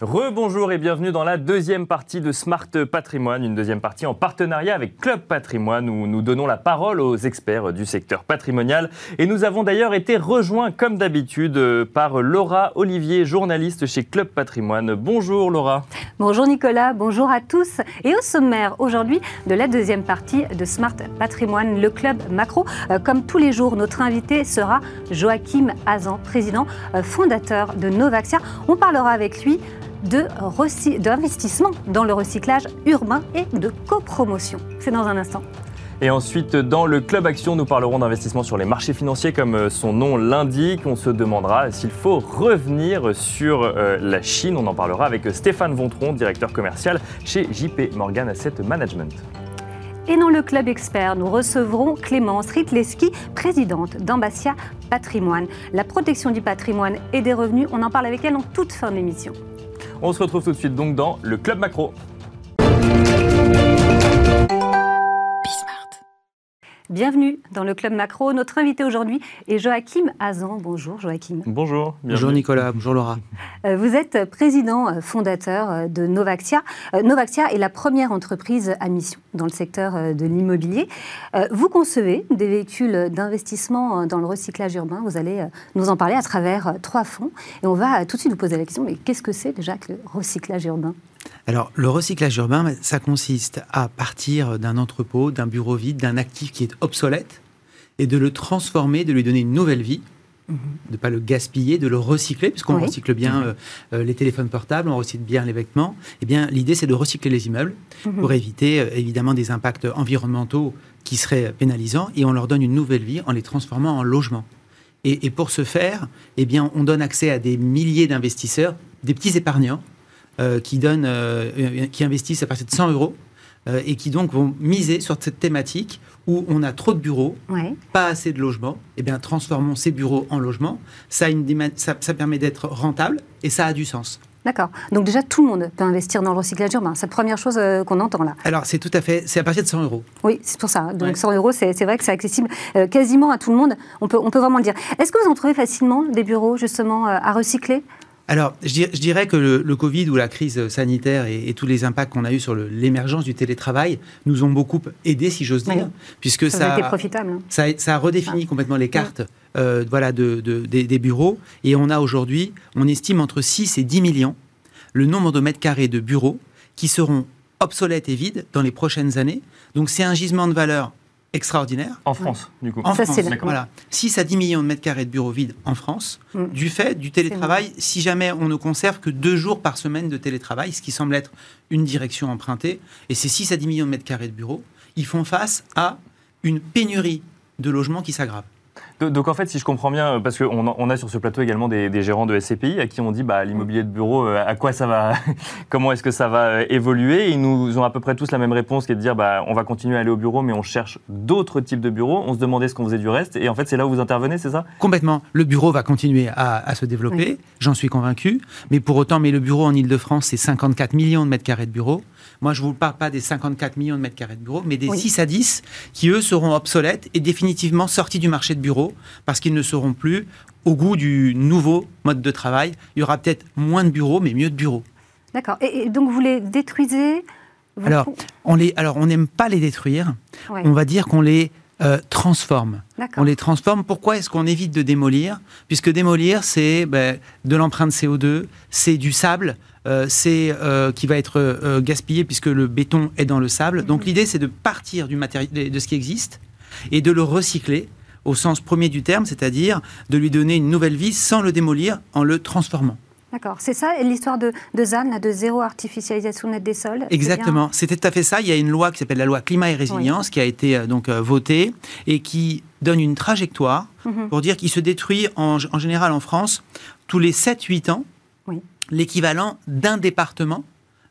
[SPEAKER 1] Rebonjour et bienvenue dans la deuxième partie de Smart Patrimoine, une deuxième partie en partenariat avec Club Patrimoine où nous donnons la parole aux experts du secteur patrimonial. Et nous avons d'ailleurs été rejoints comme d'habitude par Laura Olivier, journaliste chez Club Patrimoine. Bonjour Laura.
[SPEAKER 7] Bonjour Nicolas, bonjour à tous. Et au sommaire aujourd'hui de la deuxième partie de Smart Patrimoine, le Club Macro. Euh, comme tous les jours, notre invité sera Joachim Azan, président euh, fondateur de Novaxia. On parlera avec lui d'investissement dans le recyclage urbain et de copromotion. C'est dans un instant.
[SPEAKER 1] Et ensuite, dans le Club Action, nous parlerons d'investissement sur les marchés financiers, comme euh, son nom l'indique. On se demandera s'il faut revenir sur euh, la Chine. On en parlera avec Stéphane Vontron, directeur commercial chez JP Morgan Asset Management.
[SPEAKER 7] Et dans le Club Expert, nous recevrons Clémence Ritleski, présidente d'Ambassia Patrimoine. La protection du patrimoine et des revenus, on en parle avec elle en toute fin d'émission.
[SPEAKER 1] On se retrouve tout de suite donc dans le Club Macro.
[SPEAKER 7] Bienvenue dans le Club Macro. Notre invité aujourd'hui est Joachim Azan. Bonjour Joachim.
[SPEAKER 1] Bonjour.
[SPEAKER 8] Bonjour Nicolas, bonjour Laura.
[SPEAKER 7] Euh, vous êtes président euh, fondateur euh, de Novaxia. Novaxia est la première entreprise à mission dans le secteur de l'immobilier. Vous concevez des véhicules d'investissement dans le recyclage urbain. Vous allez nous en parler à travers trois fonds. Et on va tout de suite vous poser la question, mais qu'est-ce que c'est déjà que le recyclage urbain?
[SPEAKER 8] Alors, le recyclage urbain, ça consiste à partir d'un entrepôt, d'un bureau vide, d'un actif qui est obsolète, et de le transformer, de lui donner une nouvelle vie, mhm. de ne pas le gaspiller, de le recycler, puisqu'on recycle bien euh, euh, les téléphones portables, on recycle bien les vêtements. Eh bien, l'idée, c'est de recycler les immeubles mhm. pour éviter, euh, évidemment, des impacts environnementaux qui seraient pénalisants, et on leur donne une nouvelle vie en les transformant en logements. Et, et pour ce faire, eh bien, on donne accès à des milliers d'investisseurs, des petits épargnants, qui, donnent, euh, euh, qui investissent à partir de 100 euros et qui donc vont miser sur cette thématique où on a trop de bureaux, pas assez de logements, et eh bien transformons ces bureaux en logements. Ça, ça, permet d'être rentable et ça a du sens.
[SPEAKER 7] D'accord. Donc déjà, tout le monde peut investir dans le recyclage urbain. C'est la première chose qu'on entend là.
[SPEAKER 8] Alors c'est tout à fait, c'est à partir de 100 euros.
[SPEAKER 7] Oui, c'est pour ça. Donc 100 euros, c'est vrai que c'est accessible quasiment à tout le monde. On peut, on peut vraiment le dire. Est-ce que vous en trouvez facilement des bureaux justement à recycler?
[SPEAKER 8] Alors, je dirais que le, Covid ou la crise sanitaire et, tous les impacts qu'on a eu sur l'émergence du télétravail nous ont beaucoup aidés, si j'ose dire, puisque ça,
[SPEAKER 7] ça, a été profitable. Hein.
[SPEAKER 8] Ça, ça, a redéfini complètement les cartes euh, voilà, de, des, bureaux. Et on a aujourd'hui, on estime entre 6 et 10 millions le nombre de mètres carrés de bureaux qui seront obsolètes et vides dans les prochaines années. Donc c'est un gisement de valeur extraordinaire.
[SPEAKER 1] En France, du coup.
[SPEAKER 8] En France, voilà. 6 à 10 millions de mètres carrés de bureaux vides en France, mm. du fait du télétravail, si jamais on ne conserve que deux jours par semaine de télétravail, ce qui semble être une direction empruntée, et ces 6 à 10 millions de mètres carrés de bureaux, ils font face à une pénurie de logements qui s'aggrave.
[SPEAKER 1] Donc en fait, si je comprends bien, parce qu'on on a sur ce plateau également des, gérants de SCPI à qui on dit bah, l'immobilier de bureau, euh, à quoi ça va, [LAUGHS] comment est-ce que ça va euh, évoluer? Ils nous ont à peu près tous la même réponse qui est de dire bah, on va continuer à aller au bureau, mais on cherche d'autres types de bureaux. On se demandait ce qu'on faisait du reste, et en fait c'est là où vous intervenez, c'est ça?
[SPEAKER 8] Complètement. Le bureau va continuer à, se développer, j'en suis convaincu, mais pour autant, mais le bureau en Ile-de-France, c'est 54 millions de mètres carrés de bureaux. Moi, je ne vous parle pas des 54 millions de mètres carrés de bureaux, mais des 6 à 10 qui, eux, seront obsolètes et définitivement sortis du marché de bureaux parce qu'ils ne seront plus au goût du nouveau mode de travail. Il y aura peut-être moins de bureaux, mais mieux de bureaux.
[SPEAKER 7] D'accord. Et, donc, vous les détruisez
[SPEAKER 8] alors on les, alors, on n'aime pas les détruire. On va dire qu'on les euh, transforme. On les transforme. Pourquoi est-ce qu'on évite de démolir? Puisque démolir, c'est ben, de l'empreinte CO2, c'est du sable, c'est euh, qui va être euh, gaspillé puisque le béton est dans le sable. Donc l'idée, c'est de partir du matériel, de ce qui existe et de le recycler au sens premier du terme, c'est-à-dire de lui donner une nouvelle vie sans le démolir en le transformant.
[SPEAKER 7] D'accord, c'est ça l'histoire de, de ZAN, de zéro artificialisation nette des sols
[SPEAKER 8] Exactement, c'était tout à fait ça. Il y a une loi qui s'appelle la loi climat et résilience qui a été donc votée et qui donne une trajectoire mhm. pour dire qu'il se détruit en, en, général en France tous les 7-8 ans. Oui l'équivalent d'un département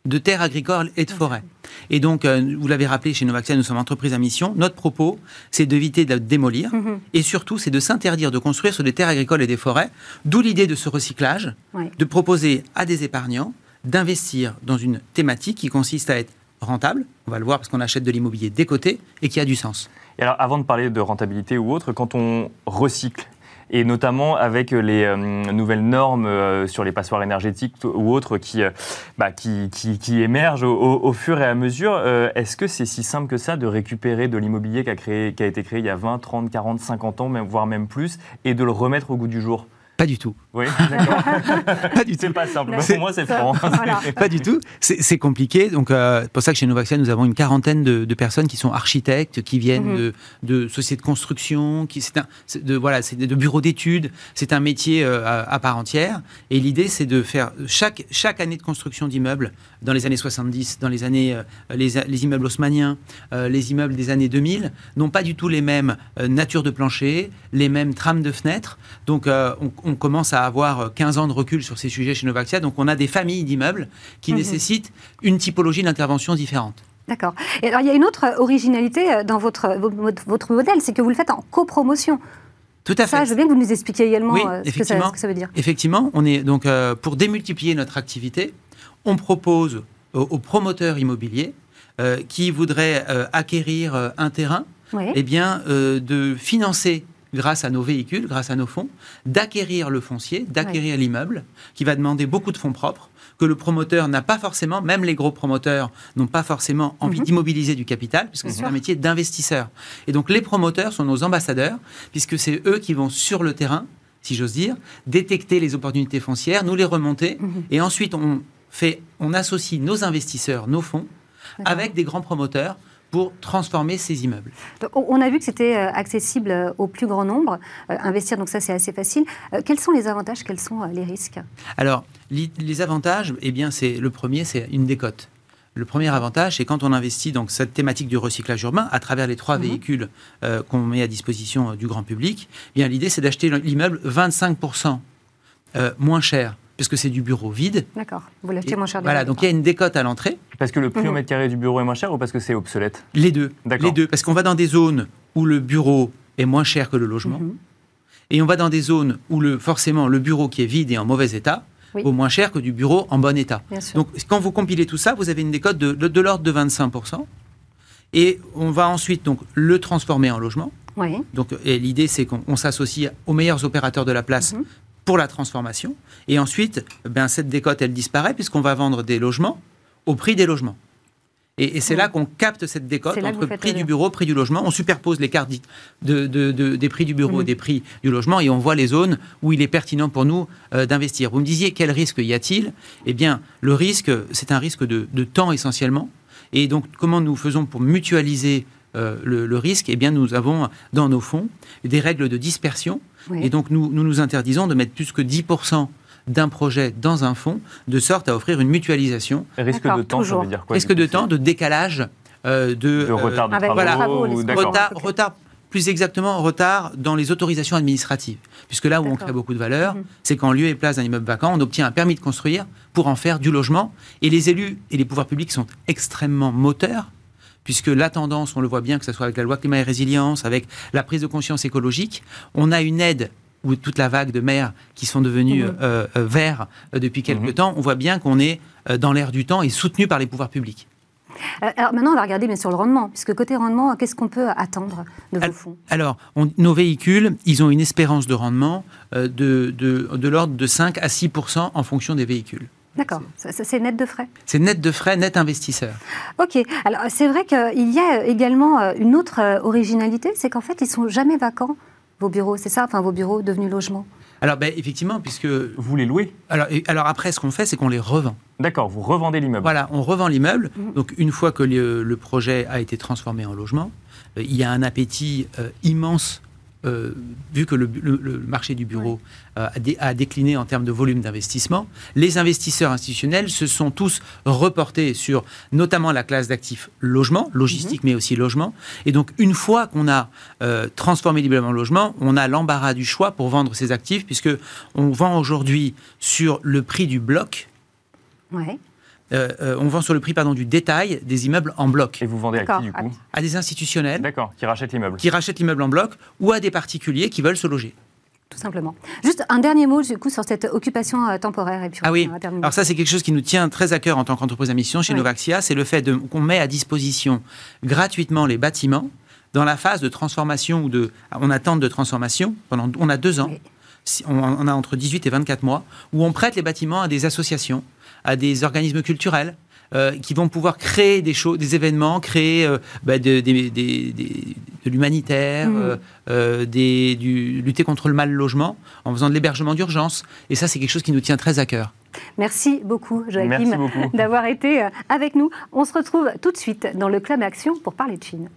[SPEAKER 8] de terres agricoles et de forêts. Et donc, euh, vous l'avez rappelé, chez Novaxia, nous sommes entreprise à mission. Notre propos, c'est d'éviter de démolir mhm. et surtout, c'est de s'interdire de construire sur des terres agricoles et des forêts. D'où l'idée de ce recyclage, de proposer à des épargnants d'investir dans une thématique qui consiste à être rentable, on va le voir parce qu'on achète de l'immobilier des côtés et qui a du sens.
[SPEAKER 1] Et alors, avant de parler de rentabilité ou autre, quand on recycle et notamment avec les euh, nouvelles normes euh, sur les passoires énergétiques ou autres qui, euh, bah, émergent au, fur et à mesure. Est-ce que c'est si simple que ça de récupérer de l'immobilier qui a, qui a été créé il y a 20, 30, 40, 50 ans, voire même plus, et de le remettre au goût du jour?
[SPEAKER 8] Pas du tout.
[SPEAKER 1] Oui, [LAUGHS] d'accord. [LAUGHS] pas du tout. C'est pas simple. Pour moi, c'est franc.
[SPEAKER 8] Pas du tout. C'est compliqué. Donc, euh, pour ça que chez Novaxia, nous avons une quarantaine de, de personnes qui sont architectes, qui viennent mhm. de, de, sociétés de construction, qui c'est un, de voilà, c'est de bureaux d'études. C'est un métier euh, à, part entière. Et l'idée, c'est de faire chaque chaque année de construction d'immeubles dans les années 70, dans les années euh, les, les, immeubles haussmanniens, euh, les immeubles des années 2000, n'ont pas du tout les mêmes natures de plancher, les mêmes trames de fenêtres. Donc, on on commence à avoir 15 ans de recul sur ces sujets chez Novaxia. Donc on a des familles d'immeubles qui mhm. nécessitent une typologie d'intervention différente.
[SPEAKER 7] D'accord. Et alors il y a une autre originalité euh, dans votre, votre modèle, c'est que vous le faites en copromotion.
[SPEAKER 8] Tout à fait.
[SPEAKER 7] Ça, je veux bien que vous nous expliquiez également euh, ce, que ça, veut dire.
[SPEAKER 8] Effectivement, on est donc euh, pour démultiplier notre activité, on propose aux, promoteurs immobiliers qui voudraient acquérir un terrain, eh bien, de financer grâce à nos véhicules, grâce à nos fonds, d'acquérir le foncier, d'acquérir l'immeuble, qui va demander beaucoup de fonds propres, que le promoteur n'a pas forcément, même les gros promoteurs n'ont pas forcément envie mhm. d'immobiliser du capital, puisque c'est un métier d'investisseur. Et donc les promoteurs sont nos ambassadeurs, puisque c'est eux qui vont sur le terrain, si j'ose dire, détecter les opportunités foncières, nous les remonter, mhm. et ensuite on fait, on associe nos investisseurs, nos fonds, avec des grands promoteurs pour transformer ces immeubles.
[SPEAKER 7] on a vu que c'était euh, accessible euh, au plus grand nombre, euh, investir, donc ça c'est assez facile. quels sont les avantages, quels sont les risques?
[SPEAKER 8] Alors, les avantages, eh bien, c'est le premier, c'est une décote. Le premier avantage, c'est quand on investit dans cette thématique du recyclage urbain à travers les trois mhm. véhicules qu'on met à disposition du grand public. Eh bien, l'idée, c'est d'acheter l'immeuble 25% moins cher puisque c'est du bureau vide.
[SPEAKER 7] D'accord. Vous l'achetez moins cher.
[SPEAKER 8] Voilà, donc il y a une décote à l'entrée.
[SPEAKER 1] Parce que le prix au mhm. mètre carré du bureau est moins cher ou parce que c'est obsolète
[SPEAKER 8] Les deux. Les deux. Parce qu'on va dans des zones où le bureau est moins cher que le logement. Mhm. Et on va dans des zones où le, forcément le bureau qui est vide et en mauvais état vaut moins cher que du bureau en bon état. Donc quand vous compilez tout ça, vous avez une décote de, de, l'ordre de 25%. Et on va ensuite donc le transformer en logement. Oui. Donc, l'idée, c'est qu'on s'associe aux meilleurs opérateurs de la place mhm pour la transformation. Et ensuite, ben, cette décote, elle disparaît puisqu'on va vendre des logements au prix des logements. Et, c'est là qu'on capte cette décote entre prix du bureau, prix du logement. On superpose les cartes de, des prix du bureau et mhm. des prix du logement et on voit les zones où il est pertinent pour nous euh, d'investir. Vous me disiez quel risque y a-t-il? Eh bien, le risque, c'est un risque de, temps essentiellement. Et donc, comment nous faisons pour mutualiser euh, le, risque? Eh bien, nous avons dans nos fonds des règles de dispersion et donc, nous, nous, interdisons de mettre plus que 10% d'un projet dans un fonds, de sorte à offrir une mutualisation.
[SPEAKER 1] risque de temps, ça veut dire quoi
[SPEAKER 8] Risque de temps, de décalage,
[SPEAKER 1] euh, de, retard de
[SPEAKER 8] euh, travaux, retard, retard, plus exactement retard dans les autorisations administratives. Puisque là où on crée beaucoup de valeur, mhm. c'est qu'en lieu et place d'un immeuble vacant, on obtient un permis de construire pour en faire du logement. Et les élus et les pouvoirs publics sont extrêmement moteurs puisque la tendance, on le voit bien, que ce soit avec la loi climat et résilience, avec la prise de conscience écologique, on a une aide ou toute la vague de maires qui sont devenus mhm. euh, euh, verts euh, depuis quelques mhm. temps, on voit bien qu'on est dans l'air du temps et soutenu par les pouvoirs publics.
[SPEAKER 7] Alors maintenant, on va regarder bien sûr le rendement, puisque côté rendement, qu'est-ce qu'on peut attendre de vos fonds?
[SPEAKER 8] Alors, nos véhicules, ils ont une espérance de rendement de, de, de l'ordre de 5 à 6% en fonction des véhicules.
[SPEAKER 7] D'accord, c'est net de frais?
[SPEAKER 8] C'est net de frais, net investisseur.
[SPEAKER 7] Ok, alors c'est vrai qu'il y a également une autre originalité, c'est qu'en fait, ils sont jamais vacants, vos bureaux, c'est ça Enfin, vos bureaux devenus logements
[SPEAKER 8] alors, ben, effectivement, puisque.
[SPEAKER 1] Vous les louez
[SPEAKER 8] alors, alors, après, ce qu'on fait, c'est qu'on les revend.
[SPEAKER 1] D'accord, vous revendez l'immeuble.
[SPEAKER 8] Voilà, on revend l'immeuble. Mhm. Donc, une fois que le, projet a été transformé en logement, euh, il y a un appétit immense euh, vu que le, marché du bureau euh, a, décliné en termes de volume d'investissement, les investisseurs institutionnels se sont tous reportés sur notamment la classe d'actifs logement, logistique, mhm. mais aussi logement. Et donc, une fois qu'on a euh, transformé l'immeuble en logement, on a l'embarras du choix pour vendre ces actifs, puisque on vend aujourd'hui sur le prix du bloc. Ouais. Euh, euh, on vend sur le prix pardon, du détail des immeubles en bloc.
[SPEAKER 1] Et vous vendez à qui du coup
[SPEAKER 8] À des institutionnels.
[SPEAKER 1] D'accord, qui rachètent l'immeuble.
[SPEAKER 8] Qui rachètent l'immeuble en bloc ou à des particuliers qui veulent se loger.
[SPEAKER 7] Tout simplement. Juste un dernier mot du coup sur cette occupation euh, temporaire. Et
[SPEAKER 8] puis ah oui, alors ça c'est quelque chose qui nous tient très à cœur en tant qu'entreprise à mission chez Novaxia, c'est le fait qu'on met à disposition gratuitement les bâtiments dans la phase de transformation ou de, on attente de transformation pendant, on a deux ans. On, a entre 18 et 24 mois où on prête les bâtiments à des associations, à des organismes culturels, euh, qui vont pouvoir créer des choses, des événements, créer euh, bah, de, l'humanitaire, mmh. euh, du, lutter contre le mal logement en faisant de l'hébergement d'urgence. Et ça, c'est quelque chose qui nous tient très à cœur.
[SPEAKER 7] Merci beaucoup, Joachim, [LAUGHS] d'avoir été avec nous. On se retrouve tout de suite dans le Club Action pour parler de Chine.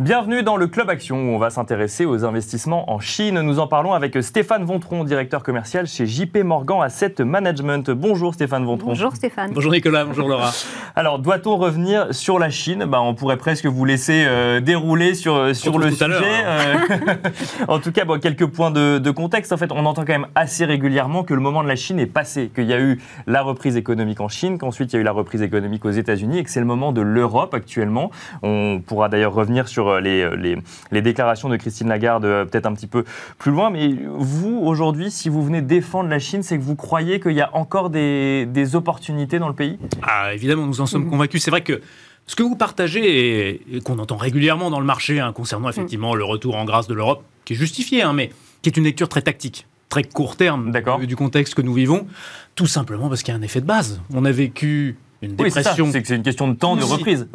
[SPEAKER 1] Bienvenue dans le Club Action où on va s'intéresser aux investissements en Chine. Nous en parlons avec Stéphane Vontron, directeur commercial chez JP Morgan Asset Management. Bonjour Stéphane Vontron.
[SPEAKER 7] Bonjour Stéphane.
[SPEAKER 9] Bonjour Nicolas, bonjour Laura.
[SPEAKER 1] Alors, doit-on revenir sur la Chine? Bah, On pourrait presque vous laisser euh, dérouler sur, euh, sur le sujet. Hein. Euh, [LAUGHS] en tout cas, bon, quelques points de, de, contexte. En fait, on entend quand même assez régulièrement que le moment de la Chine est passé, qu'il y a eu la reprise économique en Chine, qu'ensuite il y a eu la reprise économique aux États-Unis et que c'est le moment de l'Europe actuellement. On pourra d'ailleurs revenir sur euh, euh, les, les, déclarations de Christine Lagarde euh, peut-être un petit peu plus loin. Mais vous, aujourd'hui, si vous venez défendre la Chine, c'est que vous croyez qu'il y a encore des, des, opportunités dans le pays?
[SPEAKER 9] Ah, Évidemment, nous en sommes convaincus. C'est vrai que ce que vous partagez et, qu'on entend régulièrement dans le marché hein, concernant effectivement le retour en grâce de l'Europe, qui est justifié, hein, mais qui est une lecture très tactique très court terme du contexte que nous vivons, tout simplement parce qu'il y a un effet de base. On a vécu une dépression.
[SPEAKER 1] Oui, c'est c'est une question de temps de reprise.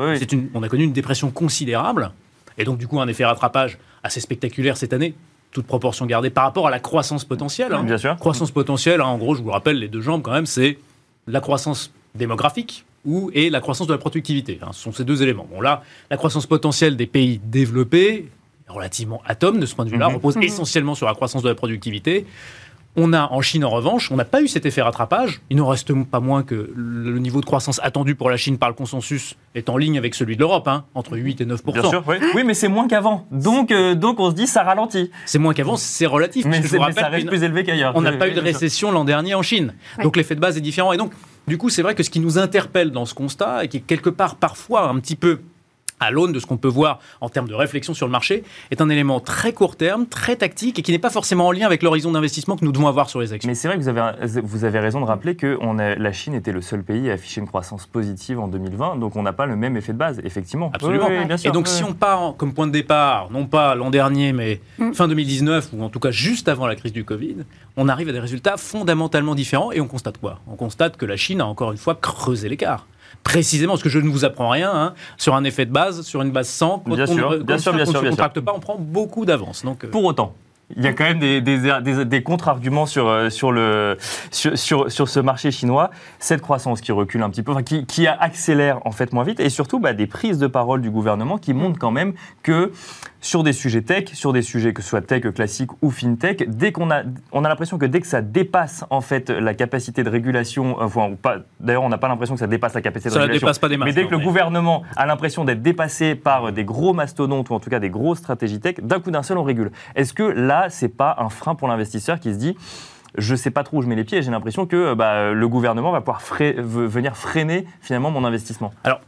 [SPEAKER 9] on a connu une dépression considérable. Et donc, du coup, un effet rattrapage assez spectaculaire cette année, toute proportion gardée par rapport à la croissance potentielle. Hein.
[SPEAKER 1] Bien sûr.
[SPEAKER 9] Croissance potentielle, hein, en gros, je vous rappelle, les deux jambes quand même, c'est la croissance démographique ou, et la croissance de la productivité. Hein. ce sont ces deux éléments. Bon, là, la croissance potentielle des pays développés, relativement atome de ce point de vue-là, mhm. repose mhm. essentiellement sur la croissance de la productivité. On a en Chine, en revanche, on n'a pas eu cet effet rattrapage. Il n'en reste pas moins que le niveau de croissance attendu pour la Chine par le consensus est en ligne avec celui de l'Europe, hein, entre 8 et 9
[SPEAKER 1] Bien sûr, oui. mais c'est moins qu'avant. Donc, euh, donc on se dit ça ralentit.
[SPEAKER 9] C'est moins qu'avant, c'est relatif.
[SPEAKER 1] Mais, ça reste plus élevé qu'ailleurs.
[SPEAKER 9] On n'a pas eu de récession l'an dernier en Chine. Donc l'effet de base est différent. Et donc, du coup, c'est vrai que ce qui nous interpelle dans ce constat, et qui est quelque part parfois un petit peu à l'aune de ce qu'on peut voir en termes de réflexion sur le marché, est un élément très court terme, très tactique et qui n'est pas forcément en lien avec l'horizon d'investissement que nous devons avoir sur les actions.
[SPEAKER 1] Mais c'est vrai que vous avez, vous avez raison de rappeler que on la Chine était le seul pays à afficher une croissance positive en 2020, donc on n'a pas le même effet de base, effectivement.
[SPEAKER 9] Absolument. et donc si on part comme point de départ, non pas l'an dernier, mais mm. fin 2019, ou en tout cas juste avant la crise du Covid, on arrive à des résultats fondamentalement différents et on constate quoi? On constate que la Chine a encore une fois creusé l'écart précisément, parce que je ne vous apprends rien, hein, sur un effet de base, sur une base 100.
[SPEAKER 1] Bien sûr, bien sûr, bien sûr.
[SPEAKER 9] On ne contracte pas, on prend beaucoup d'avance. Donc,
[SPEAKER 1] euh. Pour autant, il y a quand même des, des, des, contre-arguments sur, euh, sur, le, sur, sur, ce marché chinois. Cette croissance qui recule un petit peu, enfin, qui, qui accélère en fait moins vite, et surtout bah, des prises de parole du gouvernement qui montrent quand même que sur des sujets tech, sur des sujets que ce soit tech classique ou fintech, dès qu'on a, on a l'impression que dès que ça dépasse en fait la capacité de régulation, euh, enfin, pas, d'ailleurs on n'a pas l'impression que ça dépasse la capacité de régulation,
[SPEAKER 9] dépasse pas des
[SPEAKER 1] mais dès que le gouvernement a l'impression d'être dépassé par des gros mastodontes ou en tout cas des grosses stratégies tech, d'un coup d'un seul on régule. Est-ce que là c'est pas un frein pour l'investisseur qui se dit je sais pas trop où je mets les pieds. J'ai l'impression que bah, le gouvernement va pouvoir venir freiner finalement mon investissement.
[SPEAKER 9] Alors,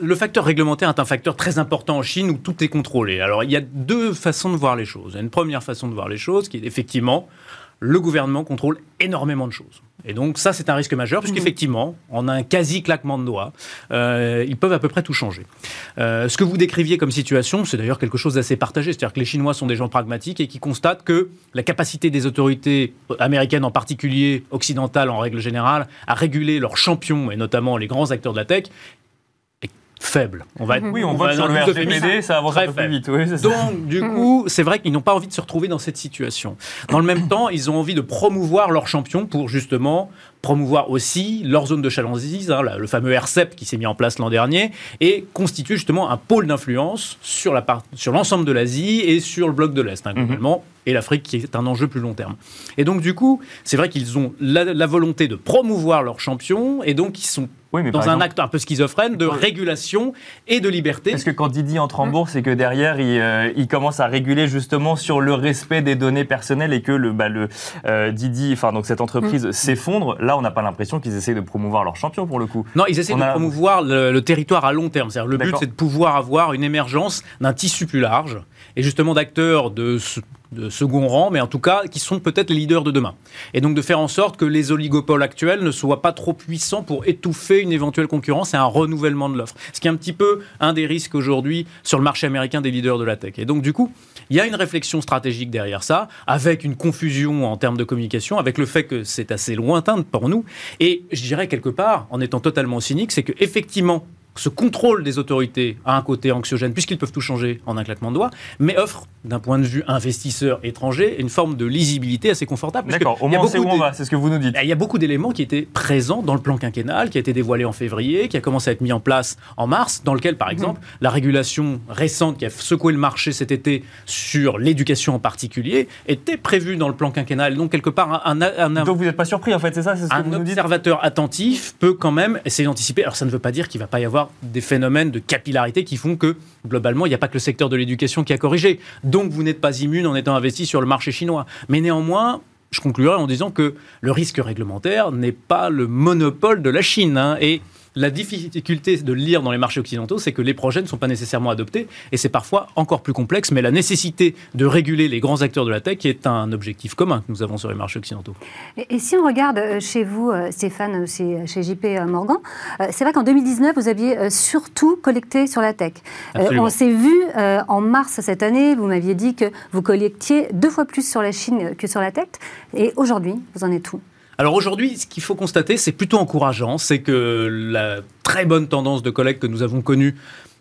[SPEAKER 9] le facteur réglementaire est un facteur très important en Chine où tout est contrôlé. Alors, il y a deux façons de voir les choses. Il y a une première façon de voir les choses qui est effectivement le gouvernement contrôle énormément de choses. Et donc ça, c'est un risque majeur, puisqu'effectivement, en un quasi claquement de doigts, euh, ils peuvent à peu près tout changer. Euh, ce que vous décriviez comme situation, c'est d'ailleurs quelque chose d'assez partagé. C'est-à-dire que les Chinois sont des gens pragmatiques et qui constatent que la capacité des autorités américaines en particulier, occidentales en règle générale, à réguler leurs champions, et notamment les grands acteurs de la tech, faible.
[SPEAKER 1] On va oui, on, vote sur le RGPD, ça avance un peu plus vite. Oui,
[SPEAKER 9] Donc, du coup, c'est vrai qu'ils n'ont pas envie de se retrouver dans cette situation. Dans le même temps, ils ont envie de promouvoir leurs champions pour justement promouvoir aussi leur zone de chalandise, hein, le fameux RCEP qui s'est mis en place l'an dernier, et constituer justement un pôle d'influence sur l'ensemble de l'Asie et sur le bloc de l'Est, hein, globalement, et l'Afrique qui est un enjeu plus long terme. Et donc, du coup, c'est vrai qu'ils ont la, volonté de promouvoir leurs champions, et donc ils sont dans un acte un peu schizophrène de régulation et de liberté.
[SPEAKER 1] Parce que quand Didi entre en bourse, c'est que derrière, euh, il, commence à réguler justement sur le respect des données personnelles et que le, bah, le euh, Didi, enfin donc cette entreprise mmh. s'effondre. Là, on n'a pas l'impression qu'ils essaient de promouvoir leur champion pour le coup.
[SPEAKER 9] Non, ils essaient de promouvoir le, territoire à long terme. C'est-à-dire le but, c'est de pouvoir avoir une émergence d'un tissu plus large et justement d'acteurs de de second rang, mais en tout cas qui sont peut-être les leaders de demain. Et donc de faire en sorte que les oligopoles actuels ne soient pas trop puissants pour étouffer une éventuelle concurrence et un renouvellement de l'offre. Ce qui est un petit peu un des risques aujourd'hui sur le marché américain des leaders de la tech. Et donc du coup, il y a une réflexion stratégique derrière ça, avec une confusion en termes de communication, avec le fait que c'est assez lointain pour nous. Et je dirais quelque part, en étant totalement cynique, c'est que effectivement ce contrôle des autorités a un côté anxiogène, puisqu'ils peuvent tout changer en un claquement de doigts, mais offre, d'un point de vue investisseur étranger, une forme de lisibilité assez confortable.
[SPEAKER 1] D'accord, au moins on sait où on va, c'est ce que vous nous dites.
[SPEAKER 9] Il y a beaucoup d'éléments qui étaient présents dans le plan quinquennal, qui a été dévoilé en février, qui a commencé à être mis en place en mars, dans lequel, par mhm. exemple, la régulation récente qui a secoué le marché cet été sur l'éducation en particulier était prévue dans le plan quinquennal. Donc, quelque part, un.
[SPEAKER 1] Donc, vous n'êtes pas surpris, en fait, c'est ça ce
[SPEAKER 9] que Un observateur attentif peut quand même essayer d'anticiper. Alors, ça ne veut pas dire qu'il ne va pas y avoir des phénomènes de capillarité qui font que, globalement, il n'y a pas que le secteur de l'éducation qui a corrigé. Donc, vous n'êtes pas immune en étant investi sur le marché chinois. Mais néanmoins, je conclurai en disant que le risque réglementaire n'est pas le monopole de la Chine. Hein, et la difficulté de lire dans les marchés occidentaux, c'est que les projets ne sont pas nécessairement adoptés et c'est parfois encore plus complexe. Mais la nécessité de réguler les grands acteurs de la tech est un objectif commun que nous avons sur les marchés occidentaux.
[SPEAKER 7] Et, si on regarde euh, chez vous, euh, Stéphane, chez, chez JP Morgan, euh, c'est vrai qu'en 2019, vous aviez surtout collecté sur la tech. on s'est vu en mars cette année, vous m'aviez dit que vous collectiez deux fois plus sur la Chine que sur la tech. Et aujourd'hui, vous en êtes où?
[SPEAKER 9] Alors aujourd'hui, ce qu'il faut constater, c'est plutôt encourageant, c'est que la très bonne tendance de collecte que nous avons connue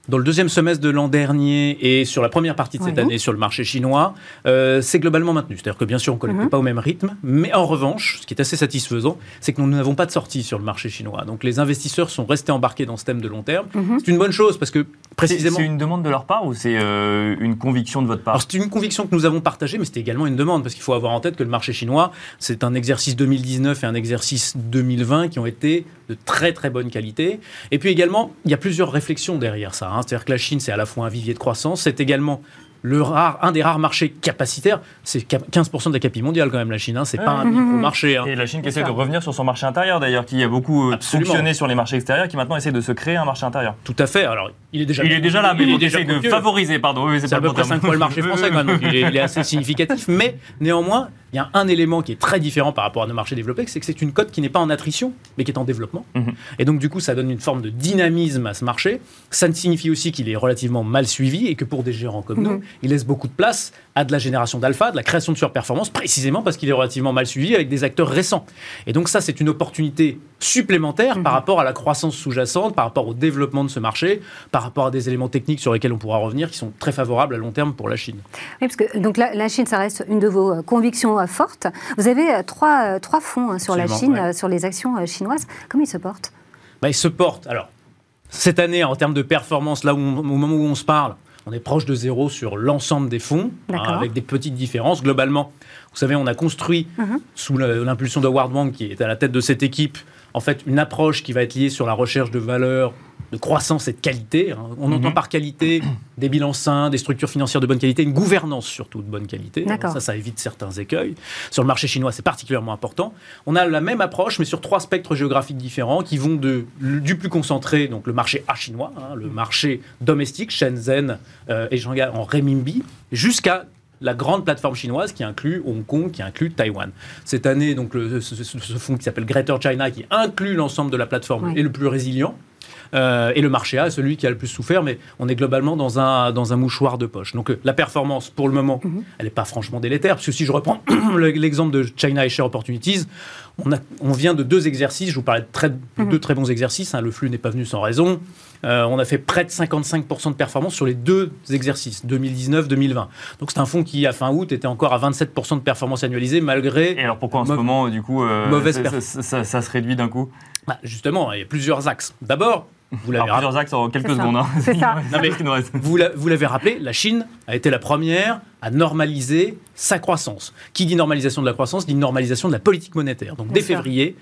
[SPEAKER 9] dans le deuxième semestre de l'an dernier et sur la première partie de cette année sur le marché chinois, euh, c'est globalement maintenu. C'est-à-dire que bien sûr, on ne collecte mhm. pas au même rythme, mais en revanche, ce qui est assez satisfaisant, c'est que nous n'avons pas de sortie sur le marché chinois. Donc les investisseurs sont restés embarqués dans ce thème de long terme. Mhm. C'est une bonne chose parce que précisément...
[SPEAKER 1] C'est une demande de leur part ou c'est euh, une conviction de votre part?
[SPEAKER 9] C'est une conviction que nous avons partagée, mais c'était également une demande parce qu'il faut avoir en tête que le marché chinois, c'est un exercice 2019 et un exercice 2020 qui ont été de très très bonne qualité. Et puis également, il y a plusieurs réflexions derrière ça. Hein. C'est-à-dire que la Chine, c'est à la fois un vivier de croissance, c'est également le rare, un des rares marchés capacitaires, c'est 15% de la capi mondiale quand même, la Chine. Hein, c'est pas un micro-marché. Hein.
[SPEAKER 1] Et la Chine qui essaie de revenir sur son marché intérieur d'ailleurs, qui a beaucoup euh, fonctionné sur les marchés extérieurs, qui maintenant essaie de se créer un marché intérieur.
[SPEAKER 9] Tout à fait. Alors, il est déjà,
[SPEAKER 1] il est déjà là, mais il, est déjà de favoriser, pardon.
[SPEAKER 9] c'est à peu près 5 fois le marché français quand même, donc il est assez [LAUGHS] significatif. Mais néanmoins, il y a un élément qui est très différent par rapport à nos marchés développés, c'est que c'est une cote qui n'est pas en attrition, mais qui est en développement. Mhm. Et donc, du coup, ça donne une forme de dynamisme à ce marché. Ça signifie aussi qu'il est relativement mal suivi et que pour des gérants comme nous, mhm. il laisse beaucoup de place à de la génération d'alpha, de la création de surperformance, précisément parce qu'il est relativement mal suivi avec des acteurs récents. Et donc, ça, c'est une opportunité supplémentaire par mhm. rapport à la croissance sous-jacente, par rapport au développement de ce marché, par rapport à des éléments techniques sur lesquels on pourra revenir qui sont très favorables à long terme pour la Chine.
[SPEAKER 7] Oui, parce que donc la, la Chine, ça reste une de vos euh, convictions forte. Vous avez euh, trois, euh, trois fonds hein, sur la Chine, euh, sur les actions chinoises. Comment ils se portent?
[SPEAKER 9] Bah, Ils se portent. Alors, cette année, en termes de performance, là où au moment où on se parle, on est proche de zéro sur l'ensemble des fonds, hein, avec des petites différences. Globalement, vous savez, on a construit, mhm. sous l'impulsion de Howard Wang, qui est à la tête de cette équipe, en fait, une approche qui va être liée sur la recherche de valeur de croissance et de qualité. Hein. On mhm. entend par qualité des bilans sains, des structures financières de bonne qualité, une gouvernance surtout de bonne qualité. Ça, ça évite certains écueils. Sur le marché chinois, c'est particulièrement important. On a la même approche, mais sur trois spectres géographiques différents qui vont de, du plus concentré, donc le marché A chinois, hein, le marché domestique, Shenzhen euh, et Shanghai en renminbi, jusqu'à la grande plateforme chinoise qui inclut Hong Kong, qui inclut Taïwan. Cette année, donc, ce, fonds qui s'appelle Greater China, qui inclut l'ensemble de la plateforme, est le plus résilient. Euh, et le marché A est celui qui a le plus souffert, mais on est globalement dans un, dans un mouchoir de poche. Donc euh, la performance, pour le moment, mhm. elle n'est pas franchement délétère, parce que si je reprends [CLEARS THROAT] l'exemple de China et Share Opportunities, on, a, on, vient de deux exercices, je vous parlais de, très, mhm. deux très bons exercices, hein, le flux n'est pas venu sans raison. Euh, on a fait près de 55% de performance sur les deux exercices, 2019-2020. Donc c'est un fonds qui, à fin août, était encore à 27% de performance annualisée, malgré...
[SPEAKER 1] Et alors pourquoi en ce moment, du coup, mauvaise ça, ça, se réduit d'un coup?
[SPEAKER 9] Bah, Justement, il y a plusieurs axes. D'abord,
[SPEAKER 1] vous l'avez plusieurs axes en quelques secondes. Hein. C'est
[SPEAKER 7] ça. [LAUGHS]
[SPEAKER 9] vous l'avez rappelé, la Chine a été la première à normaliser sa croissance. Qui dit normalisation de la croissance dit normalisation de la politique monétaire. Donc dès février,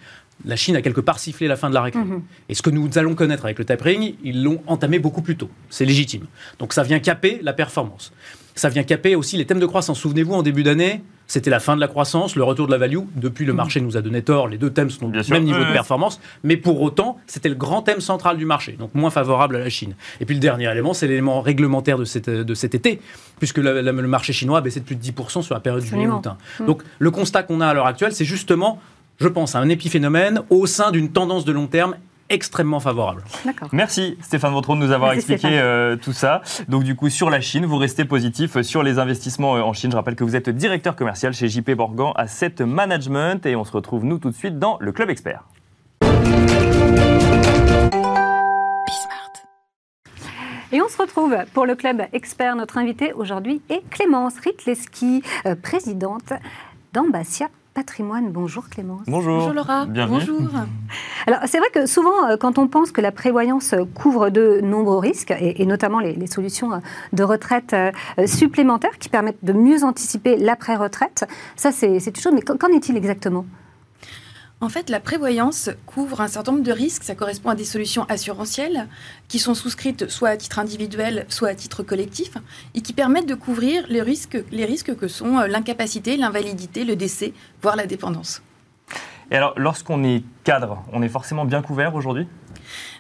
[SPEAKER 9] la Chine a quelque part sifflé la fin de la récré.
[SPEAKER 7] Mhm.
[SPEAKER 9] Et ce que nous allons connaître avec le tapering, ils l'ont entamé beaucoup plus tôt. C'est légitime. Donc ça vient caper la performance. Ça vient caper aussi les thèmes de croissance. Souvenez-vous, en début d'année, c'était la fin de la croissance, le retour de la value. Depuis, le marché nous a donné tort. Les deux thèmes sont au
[SPEAKER 1] sûr.
[SPEAKER 9] même niveau
[SPEAKER 1] Ouais,
[SPEAKER 9] de performance. Mais pour autant, c'était le grand thème central du marché. Donc moins favorable à la Chine. Et puis le dernier élément, c'est l'élément réglementaire de, cette- de cet été, puisque la- la- le marché chinois a baissé de plus de 10% sur la période
[SPEAKER 7] Absolument.
[SPEAKER 9] juillet-août. hein. Donc le constat qu'on a à l'heure actuelle, c'est justement, je pense, un épiphénomène au sein d'une tendance de long terme extrêmement favorable.
[SPEAKER 7] D'accord.
[SPEAKER 1] Merci Stéphane Vautron de nous avoir
[SPEAKER 7] Merci,
[SPEAKER 1] expliqué euh, tout ça. Donc du coup sur la Chine, vous restez positif sur les investissements euh, en Chine. Je rappelle que vous êtes directeur commercial chez JP Morgan Asset Management et on se retrouve nous tout de suite dans le Club Expert.
[SPEAKER 7] Et on se retrouve pour le club expert. Notre invité aujourd'hui est Clémence Ritleski, euh, présidente d'Ambassia Patrimoine. Bonjour Clémence.
[SPEAKER 1] Bonjour.
[SPEAKER 2] Bonjour Laura.
[SPEAKER 1] Bienvenue.
[SPEAKER 2] Bonjour.
[SPEAKER 7] Alors c'est vrai que souvent, euh, quand on pense que la prévoyance couvre de nombreux risques, et, et notamment les, les solutions euh, de retraite euh, supplémentaires qui permettent de mieux anticiper l'après-retraite, ça c'est une chose, mais qu'en est-il exactement?
[SPEAKER 10] En fait, la prévoyance couvre un certain nombre de risques. Ça correspond à des solutions assurantielles qui sont souscrites soit à titre individuel, soit à titre collectif, et qui permettent de couvrir les risques, les risques que sont euh, l'incapacité, l'invalidité, le décès, voire la dépendance.
[SPEAKER 1] Et alors lorsqu'on est cadre, on est forcément bien couvert aujourd'hui?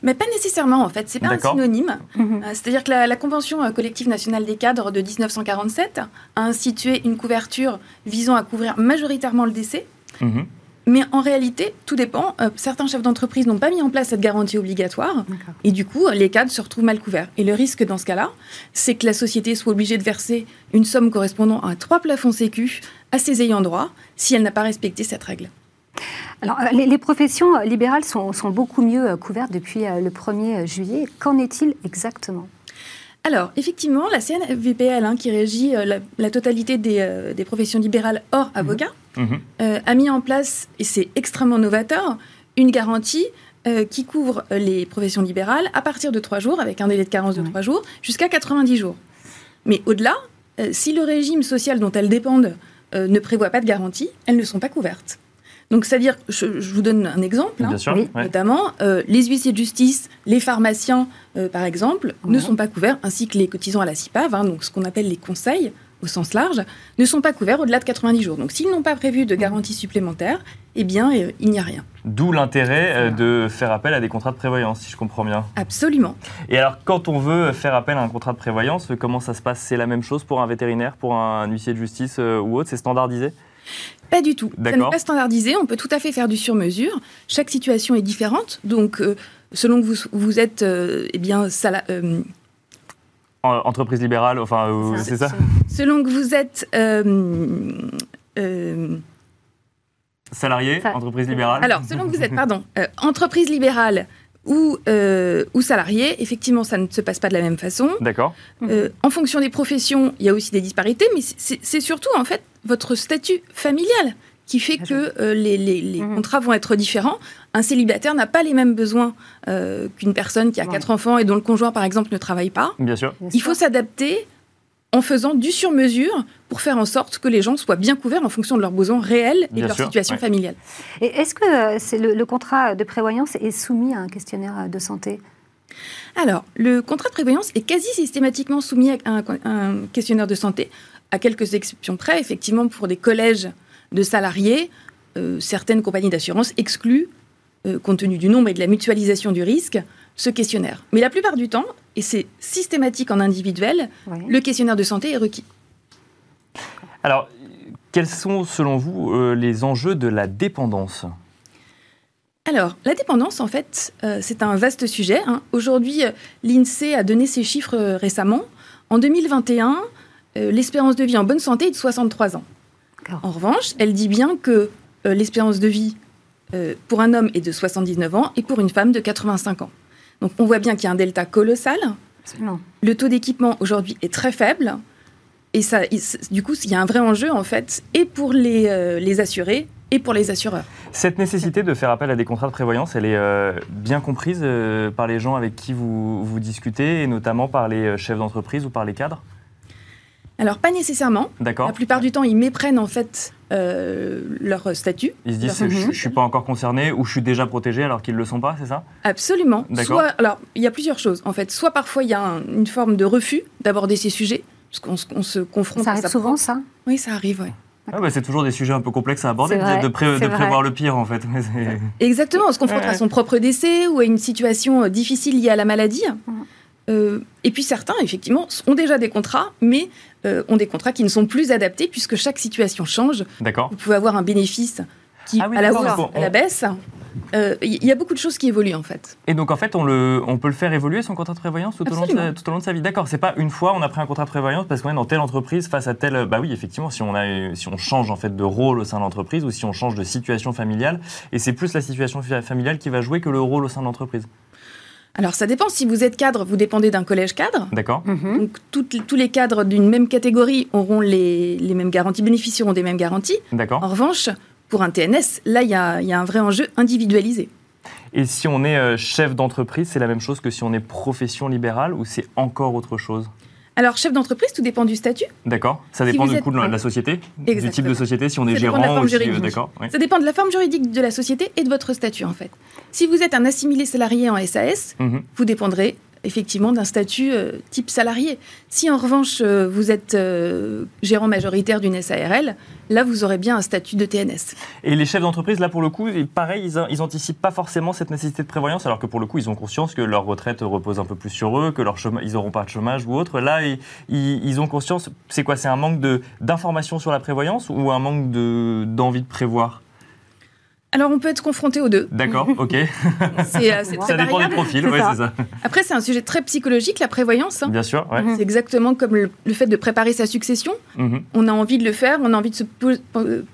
[SPEAKER 10] Mais pas nécessairement, en fait. C'est pas un synonyme.
[SPEAKER 7] Mhm.
[SPEAKER 10] Euh, C'est-à-dire que la, la Convention euh, collective nationale des cadres de 1947 a institué une couverture visant à couvrir majoritairement le décès.
[SPEAKER 1] Mhm.
[SPEAKER 10] Mais en réalité, tout dépend. Euh, certains chefs d'entreprise n'ont pas mis en place cette garantie obligatoire. Et du coup, les cadres se retrouvent mal couverts. Et le risque dans ce cas-là, c'est que la société soit obligée de verser une somme correspondant à trois plafonds sécu à ses ayants droit si elle n'a pas respecté cette règle.
[SPEAKER 7] Alors, euh, les, les professions euh, libérales sont, sont beaucoup mieux couvertes depuis le 1er juillet. Qu'en est-il exactement?
[SPEAKER 10] Alors, effectivement, la CNVPL, hein, qui régit euh, la, la totalité des, euh, des professions libérales hors avocat,
[SPEAKER 1] Mhm.
[SPEAKER 10] euh, a mis en place, et c'est extrêmement novateur, une garantie euh, qui couvre les professions libérales à partir de 3 jours, avec un délai de carence de
[SPEAKER 7] Ouais.
[SPEAKER 10] 3 jours, jusqu'à 90 jours. Mais au-delà, euh, si le régime social dont elles dépendent euh, ne prévoit pas de garantie, elles ne sont pas couvertes. Donc, c'est-à-dire, je, je vous donne un exemple. hein.
[SPEAKER 1] Sûr.
[SPEAKER 7] Oui.
[SPEAKER 10] Notamment, euh, les huissiers de justice, les pharmaciens, euh, par exemple, ne sont pas couverts, ainsi que les cotisants à la CIPAV, hein, donc ce qu'on appelle les conseils au sens large, ne sont pas couverts au-delà de 90 jours. Donc s'ils n'ont pas prévu de garantie supplémentaire, eh bien, euh, il n'y a rien.
[SPEAKER 1] D'où l'intérêt euh, de faire appel à des contrats de prévoyance, si je comprends bien.
[SPEAKER 10] Absolument.
[SPEAKER 1] Et alors, quand on veut faire appel à un contrat de prévoyance, comment ça se passe? C'est la même chose pour un vétérinaire, pour un huissier de justice euh, ou autre? C'est standardisé?
[SPEAKER 10] Pas du tout. Ça n'est pas standardisé. On peut tout à fait faire du sur-mesure. Chaque situation est différente. Donc, euh, selon que vous, vous êtes euh, eh bien, sala- euh,
[SPEAKER 1] Entreprise libérale, enfin, euh, c'est ça
[SPEAKER 10] selon que vous êtes euh, euh,
[SPEAKER 1] Salarié, entreprise libérale
[SPEAKER 10] Alors, selon que vous êtes, pardon, euh, entreprise libérale ou, euh, ou salarié, effectivement, ça ne se passe pas de la même façon.
[SPEAKER 1] D'accord.
[SPEAKER 10] Euh, en fonction des professions, il y a aussi des disparités, mais c'est surtout, en fait, votre statut familial qui fait que euh, les, les- les
[SPEAKER 7] Mhm.
[SPEAKER 10] contrats vont être différents. Un célibataire n'a pas les mêmes besoins euh, qu'une personne qui a
[SPEAKER 7] Ouais.
[SPEAKER 10] quatre enfants et dont le conjoint, par exemple, ne travaille pas.
[SPEAKER 1] Bien sûr.
[SPEAKER 7] Bien
[SPEAKER 10] Il faut s'adapter en faisant du sur-mesure pour faire en sorte que les gens soient bien couverts en fonction de leurs besoins réels et
[SPEAKER 1] Bien
[SPEAKER 10] de leur
[SPEAKER 1] sûr,
[SPEAKER 10] situation
[SPEAKER 1] ouais.
[SPEAKER 10] familiale.
[SPEAKER 7] Et est-ce que euh, c'est le, le contrat de prévoyance est soumis à un questionnaire de santé?
[SPEAKER 10] Alors, le contrat de prévoyance est quasi systématiquement soumis à un, un questionnaire de santé, à quelques exceptions près. Effectivement, pour des collèges de salariés, euh, certaines compagnies d'assurance excluent, euh, compte tenu du nombre et de la mutualisation du risque, ce questionnaire. Mais la plupart du temps, et c'est systématique en individuel,
[SPEAKER 7] Oui.
[SPEAKER 10] le questionnaire de santé est requis.
[SPEAKER 1] Alors, quels sont, selon vous, euh, les enjeux de la dépendance?
[SPEAKER 10] Alors, la dépendance, en fait, euh, c'est un vaste sujet. hein. Aujourd'hui, euh, l'INSEE a donné ses chiffres euh, récemment. En 2021, euh, l'espérance de vie en bonne santé est de 63 ans. En revanche, elle dit bien que euh, l'espérance de vie euh, pour un homme est de 79 ans et pour une femme de 85 ans. Donc, on voit bien qu'il y a un delta colossal.
[SPEAKER 7] Absolument.
[SPEAKER 10] Le taux d'équipement aujourd'hui est très faible. Et ça, du coup, il y a un vrai enjeu, en fait, et pour les, euh, les assurés et pour les assureurs.
[SPEAKER 1] Cette nécessité de faire appel à des contrats de prévoyance, elle est euh, bien comprise euh, par les gens avec qui vous, vous discutez, et notamment par les chefs d'entreprise ou par les cadres?
[SPEAKER 10] Alors, pas nécessairement.
[SPEAKER 1] D'accord
[SPEAKER 10] La plupart du temps, ils méprennent en fait euh, leur statut.
[SPEAKER 1] Ils se disent, je, je suis pas encore concerné ou je suis déjà protégé alors qu'ils le sont pas, c'est ça?
[SPEAKER 10] Absolument.
[SPEAKER 1] D'accord.
[SPEAKER 10] Soit, alors, il y a plusieurs choses. En fait, soit parfois il y a un- une forme de refus d'aborder ces sujets, parce qu'on se- on se confronte
[SPEAKER 7] Ça
[SPEAKER 10] à
[SPEAKER 7] arrive
[SPEAKER 10] sa
[SPEAKER 7] souvent, ça?
[SPEAKER 10] Oui, ça arrive, ouais.
[SPEAKER 1] Ah bah, C'est toujours des sujets un peu complexes à aborder,
[SPEAKER 7] vrai,
[SPEAKER 1] de, pré-
[SPEAKER 7] vrai.
[SPEAKER 1] prévoir le pire en fait. [LAUGHS]
[SPEAKER 10] Exactement, on se confronte
[SPEAKER 1] Ouais.
[SPEAKER 10] à son propre décès ou à une situation euh, difficile liée à la maladie.
[SPEAKER 7] Mhm.
[SPEAKER 10] Euh, et puis certains, effectivement, ont déjà des contrats, mais euh, ont des contrats qui ne sont plus adaptés puisque chaque situation change.
[SPEAKER 1] D'accord.
[SPEAKER 10] Vous pouvez avoir un bénéfice qui,
[SPEAKER 1] Ah oui,
[SPEAKER 10] à la hausse,
[SPEAKER 1] on-
[SPEAKER 10] à la baisse. Euh, Il y a beaucoup de choses qui évoluent en fait.
[SPEAKER 1] Et donc en fait, on, le, on peut le faire évoluer son contrat de prévoyance tout au, long de sa,
[SPEAKER 10] Absolument.
[SPEAKER 1] tout au long de sa vie? D'accord, c'est pas une fois on a pris un contrat de prévoyance parce qu'on est dans telle entreprise face à telle. Bah oui, effectivement, si on, a, si on change en fait de rôle au sein de l'entreprise ou si on change de situation familiale, et c'est plus la situation fa- familiale qui va jouer que le rôle au sein de l'entreprise.
[SPEAKER 10] Alors ça dépend, si vous êtes cadre, vous dépendez d'un collège cadre.
[SPEAKER 1] D'accord
[SPEAKER 7] Mhm.
[SPEAKER 10] Donc toutes- tous les cadres d'une même catégorie auront les, les mêmes garanties, bénéficieront des mêmes garanties.
[SPEAKER 1] D'accord.
[SPEAKER 10] En revanche, pour un TNS, là, il y a, il y a un vrai enjeu individualisé.
[SPEAKER 1] Et si on est euh, chef d'entreprise, c'est la même chose que si on est profession libérale ou c'est encore autre chose?
[SPEAKER 10] Alors, chef d'entreprise, tout dépend du statut.
[SPEAKER 1] D'accord Ça dépend du
[SPEAKER 10] êtes-
[SPEAKER 1] coup de la, société Du type de
[SPEAKER 10] Exactement.
[SPEAKER 1] société, si on est
[SPEAKER 10] Ça
[SPEAKER 1] gérant ou si, euh. D'accord. oui.
[SPEAKER 10] Ça dépend de la forme juridique de la société et de votre statut, en fait. Si vous êtes un assimilé salarié en SAS,
[SPEAKER 1] Mhm.
[SPEAKER 10] vous dépendrez effectivement d'un statut euh, type salarié. Si en revanche euh, vous êtes euh, gérant majoritaire d'une SARL, là vous aurez bien un statut de TNS.
[SPEAKER 1] Et les chefs d'entreprise, là, pour le coup, pareil, ils, ils anticipent pas forcément cette nécessité de prévoyance, alors que pour le coup, ils ont conscience que leur retraite repose un peu plus sur eux, que leur chôma- ils n'auront pas de chômage ou autre. Là, ils, ont conscience, c'est quoi C'est un manque de- d'information sur la prévoyance ou un manque de- d'envie de prévoir?
[SPEAKER 10] Alors on peut être confronté aux deux.
[SPEAKER 1] D'accord, ok. [LAUGHS]
[SPEAKER 10] C'est euh, c'est très
[SPEAKER 1] Ça dépend des
[SPEAKER 10] variable.
[SPEAKER 1] profils,
[SPEAKER 7] C'est
[SPEAKER 1] ouais,
[SPEAKER 7] ça.
[SPEAKER 1] c'est ça.
[SPEAKER 10] Après c'est un sujet très psychologique, la prévoyance. hein.
[SPEAKER 1] Bien sûr, ouais.
[SPEAKER 10] C'est exactement comme le, le fait de préparer sa succession.
[SPEAKER 1] Mhm.
[SPEAKER 10] On a envie de le faire, on a envie de se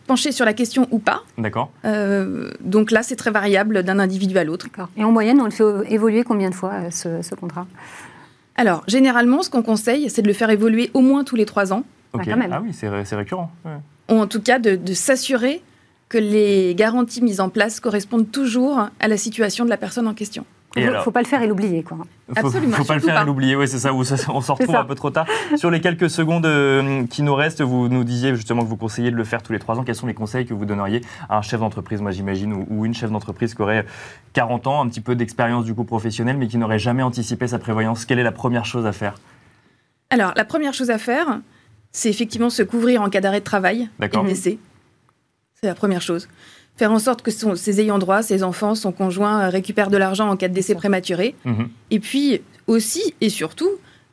[SPEAKER 10] pencher sur la question ou pas.
[SPEAKER 1] D'accord.
[SPEAKER 10] Euh, donc là, c'est très variable d'un individu à l'autre.
[SPEAKER 7] D'accord. Et en moyenne, on le fait évoluer combien de fois, euh, ce, ce contrat?
[SPEAKER 10] Alors, généralement, ce qu'on conseille, c'est de le faire évoluer au moins tous les trois ans,
[SPEAKER 1] Ok.
[SPEAKER 7] quand même.
[SPEAKER 1] Ah oui, c'est ré- c'est récurrent. ouais.
[SPEAKER 10] ou en tout cas de, de s'assurer que les garanties mises en place correspondent toujours à la situation de la personne en question.
[SPEAKER 7] Il ne faut pas le faire et l'oublier, quoi.
[SPEAKER 1] Faut,
[SPEAKER 10] Absolument,
[SPEAKER 1] faut pas le faire et l'oublier, oui, c'est ça, où ça- on s'en retrouve un peu trop tard. Sur les quelques secondes euh, qui nous restent, vous nous disiez justement que vous conseillez de le faire tous les trois ans. Quels sont les conseils que vous donneriez à un chef d'entreprise, moi j'imagine, ou, ou une chef d'entreprise qui aurait 40 ans, un petit peu d'expérience du coup professionnelle, mais qui n'aurait jamais anticipé sa prévoyance? Quelle est la première chose à faire?
[SPEAKER 10] Alors, la première chose à faire, c'est effectivement se couvrir en cas d'arrêt de travail et
[SPEAKER 1] D'accord.
[SPEAKER 10] de décès. C'est la première chose. Faire en sorte que son- ses ayants droit, ses enfants, son conjoint euh, récupèrent de l'argent en cas de décès prématuré.
[SPEAKER 1] Mhm.
[SPEAKER 10] Et puis aussi et surtout,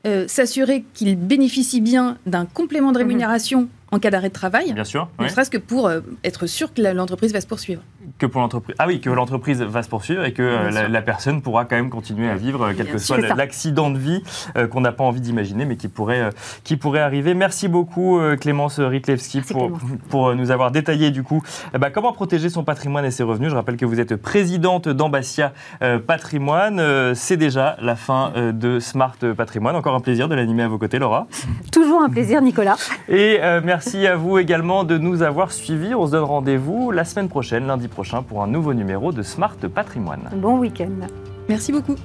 [SPEAKER 10] euh, s'assurer qu'il bénéficie bien d'un complément de
[SPEAKER 7] Mhm.
[SPEAKER 10] rémunération en cas d'arrêt de travail,
[SPEAKER 1] Bien sûr.
[SPEAKER 10] ne
[SPEAKER 1] ouais.
[SPEAKER 10] serait-ce que pour euh, être sûr que l'entreprise va se poursuivre.
[SPEAKER 1] Que pour l'entreprise. Ah oui, que l'entreprise va se poursuivre et que euh, la, personne pourra quand même continuer à vivre, euh, quel que soit l'accident de vie euh, qu'on n'a pas envie d'imaginer, mais qui pourrait, qui pourrait arriver. Merci beaucoup, Clémence Ritlewski,
[SPEAKER 7] Merci,
[SPEAKER 1] pour,
[SPEAKER 7] Clémence. [LAUGHS]
[SPEAKER 1] pour nous avoir détaillé du coup ben, comment protéger son patrimoine et ses revenus. Je rappelle que vous êtes présidente d'Ambassia euh, Patrimoine. C'est déjà la fin de Smart Patrimoine. Encore un plaisir de l'animer à vos côtés, Laura. [LAUGHS]
[SPEAKER 7] Toujours un plaisir, Nicolas.
[SPEAKER 1] Et merci à vous également de nous avoir suivis. On se donne rendez-vous la semaine prochaine, lundi prochain, pour un nouveau numéro de Smart Patrimoine.
[SPEAKER 7] Bon week-end.
[SPEAKER 10] Merci beaucoup.